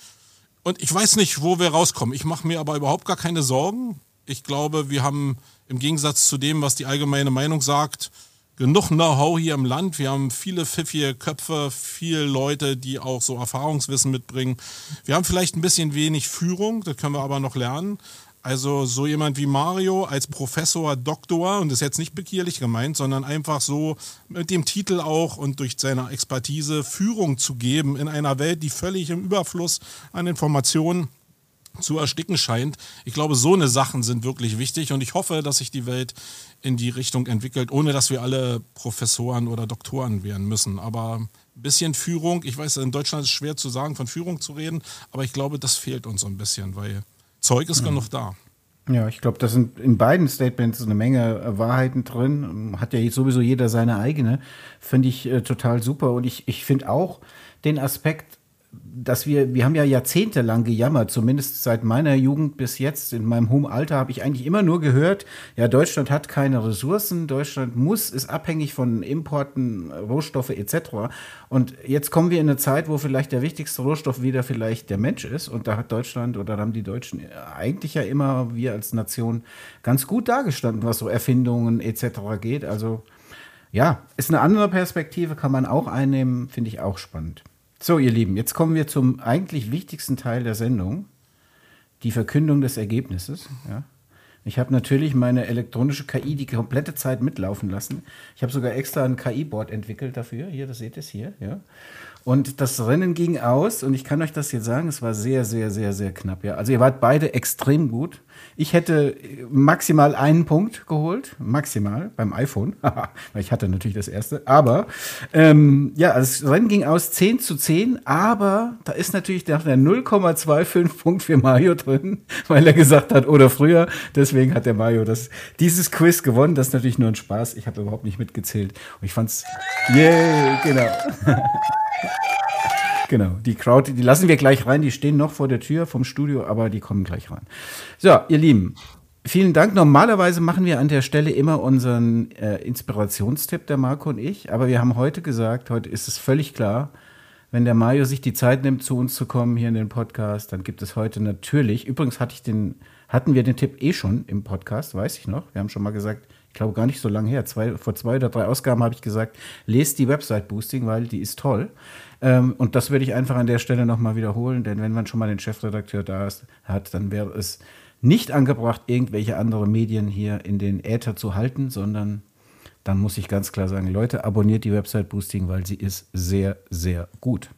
Und ich weiß nicht, wo wir rauskommen. Ich mache mir aber überhaupt gar keine Sorgen. Ich glaube, wir haben im Gegensatz zu dem, was die allgemeine Meinung sagt, genug Know-how hier im Land. Wir haben viele pfiffige Köpfe, viele Leute, die auch so Erfahrungswissen mitbringen. Wir haben vielleicht ein bisschen wenig Führung, das können wir aber noch lernen. Also so jemand wie Mario als Professor, Doktor, und das ist jetzt nicht bekierlich gemeint, sondern einfach so mit dem Titel auch und durch seine Expertise Führung zu geben in einer Welt, die völlig im Überfluss an Informationen zu ersticken scheint. Ich glaube, so eine Sachen sind wirklich wichtig und ich hoffe, dass sich die Welt in die Richtung entwickelt, ohne dass wir alle Professoren oder Doktoren werden müssen. Aber ein bisschen Führung, ich weiß, in Deutschland ist es schwer zu sagen, von Führung zu reden, aber ich glaube, das fehlt uns so ein bisschen, weil Zeug ist mhm. genug da. Ja, ich glaube, da sind in beiden Statements eine Menge äh, Wahrheiten drin. Hat ja sowieso jeder seine eigene. Finde ich äh, total super. Und ich, ich finde auch den Aspekt, dass wir, wir haben ja jahrzehntelang gejammert, zumindest seit meiner Jugend bis jetzt, in meinem hohen Alter habe ich eigentlich immer nur gehört, ja, Deutschland hat keine Ressourcen, Deutschland muss, ist abhängig von Importen, Rohstoffe etc. Und jetzt kommen wir in eine Zeit, wo vielleicht der wichtigste Rohstoff wieder vielleicht der Mensch ist und da hat Deutschland oder haben die Deutschen eigentlich ja immer, wir als Nation, ganz gut dargestanden, was so Erfindungen etc. geht. Also ja, ist eine andere Perspektive, kann man auch einnehmen, finde ich auch spannend. So, ihr Lieben, jetzt kommen wir zum eigentlich wichtigsten Teil der Sendung, die Verkündung des Ergebnisses. Ja. Ich habe natürlich meine elektronische KI die komplette Zeit mitlaufen lassen. Ich habe sogar extra ein KI-Board entwickelt dafür. Hier, das seht ihr es hier. Ja. Und das Rennen ging aus und ich kann euch das jetzt sagen, es war sehr, sehr, sehr, sehr knapp. Ja. Also ihr wart beide extrem gut. Ich hätte maximal einen Punkt geholt, maximal beim iPhone, weil [laughs] ich hatte natürlich das erste. Aber ähm, ja, also das Rennen ging aus 10 zu 10, aber da ist natürlich der 0,25 Punkt für Mario drin, [laughs] weil er gesagt hat, oder früher. Deswegen hat der Mario das, dieses Quiz gewonnen. Das ist natürlich nur ein Spaß. Ich habe überhaupt nicht mitgezählt. Und ich fand's, yay, genau. [laughs] Genau, die Crowd, die lassen wir gleich rein. Die stehen noch vor der Tür vom Studio, aber die kommen gleich rein. So, ihr Lieben, vielen Dank. Normalerweise machen wir an der Stelle immer unseren äh, Inspirationstipp, der Marco und ich. Aber wir haben heute gesagt, heute ist es völlig klar, wenn der Mario sich die Zeit nimmt, zu uns zu kommen hier in den Podcast, dann gibt es heute natürlich, übrigens hatte ich den, hatten wir den Tipp eh schon im Podcast, weiß ich noch. Wir haben schon mal gesagt, ich glaube gar nicht so lange her, zwei, vor zwei oder drei Ausgaben habe ich gesagt, lest die Website Boosting, weil die ist toll. Ähm, und das würde ich einfach an der Stelle nochmal wiederholen, denn wenn man schon mal den Chefredakteur da ist, hat, dann wäre es nicht angebracht, irgendwelche andere Medien hier in den Äther zu halten, sondern dann muss ich ganz klar sagen, Leute, abonniert die Website Boosting, weil sie ist sehr, sehr gut.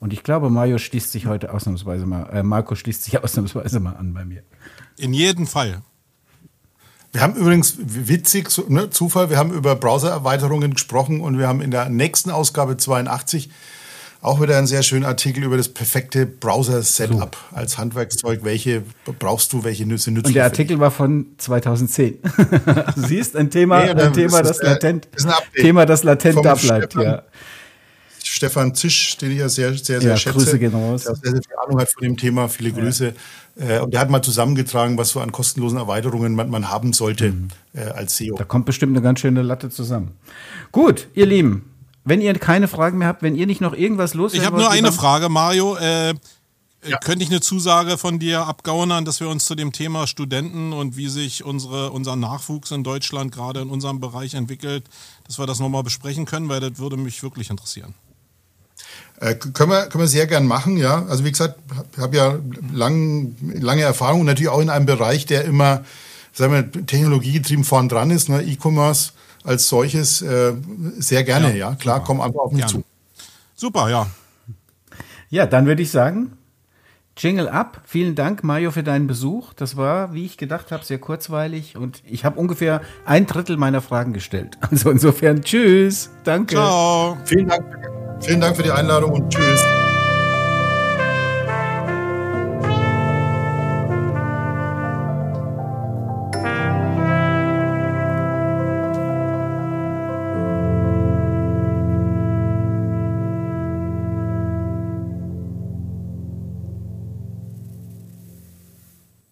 Und ich glaube, Mario schließt sich heute ausnahmsweise mal, äh, Marco schließt sich [laughs] ausnahmsweise mal an bei mir. In jedem Fall. Wir haben übrigens, witzig, ne, Zufall, wir haben über Browser-Erweiterungen gesprochen und wir haben in der nächsten Ausgabe 82 auch wieder einen sehr schönen Artikel über das perfekte Browser-Setup so. als Handwerkszeug. Welche brauchst du, welche Nüsse nützt Und der Artikel war von 2010. du siehst ein Thema, nee, ein Thema, das latent, Thema, das latent da bleibt, ja. Stefan Zisch, den ich ja sehr, sehr, sehr Ja, schätze. Grüße gehen raus. Der sehr, sehr viel Ahnung hat von dem Thema. Viele Grüße. Äh, Und der hat mal zusammengetragen, was so an kostenlosen Erweiterungen man, man haben sollte Mhm. äh, als SEO. Da kommt bestimmt eine ganz schöne Latte zusammen. Gut, ihr Lieben, wenn ihr keine Fragen mehr habt, wenn ihr nicht noch irgendwas loswerden Ich habe nur eine Frage, Mario. Äh, Ja. Könnte ich eine Zusage von dir abgaunern, dass wir uns zu dem Thema Studenten und wie sich unsere, unser Nachwuchs in Deutschland gerade in unserem Bereich entwickelt, dass wir das nochmal besprechen können, weil das würde mich wirklich interessieren. Äh, können, wir, können wir sehr gern machen, ja. Also wie gesagt, habe hab ja lang, lange Erfahrung und natürlich auch in einem Bereich, der immer, sagen wir, technologiegetrieben vorn dran ist, ne? E-Commerce als solches, äh, sehr gerne, ja. Klar, komm einfach auf mich Gerne. zu. Super, ja. Ja, dann würde ich sagen, Jingle ab. Vielen Dank, Mario, für deinen Besuch. Das war, wie ich gedacht habe, sehr kurzweilig und ich habe ungefähr ein Drittel meiner Fragen gestellt. [laughs] Also insofern, tschüss. Danke. Ciao. Vielen Dank, vielen Dank für die Einladung und tschüss.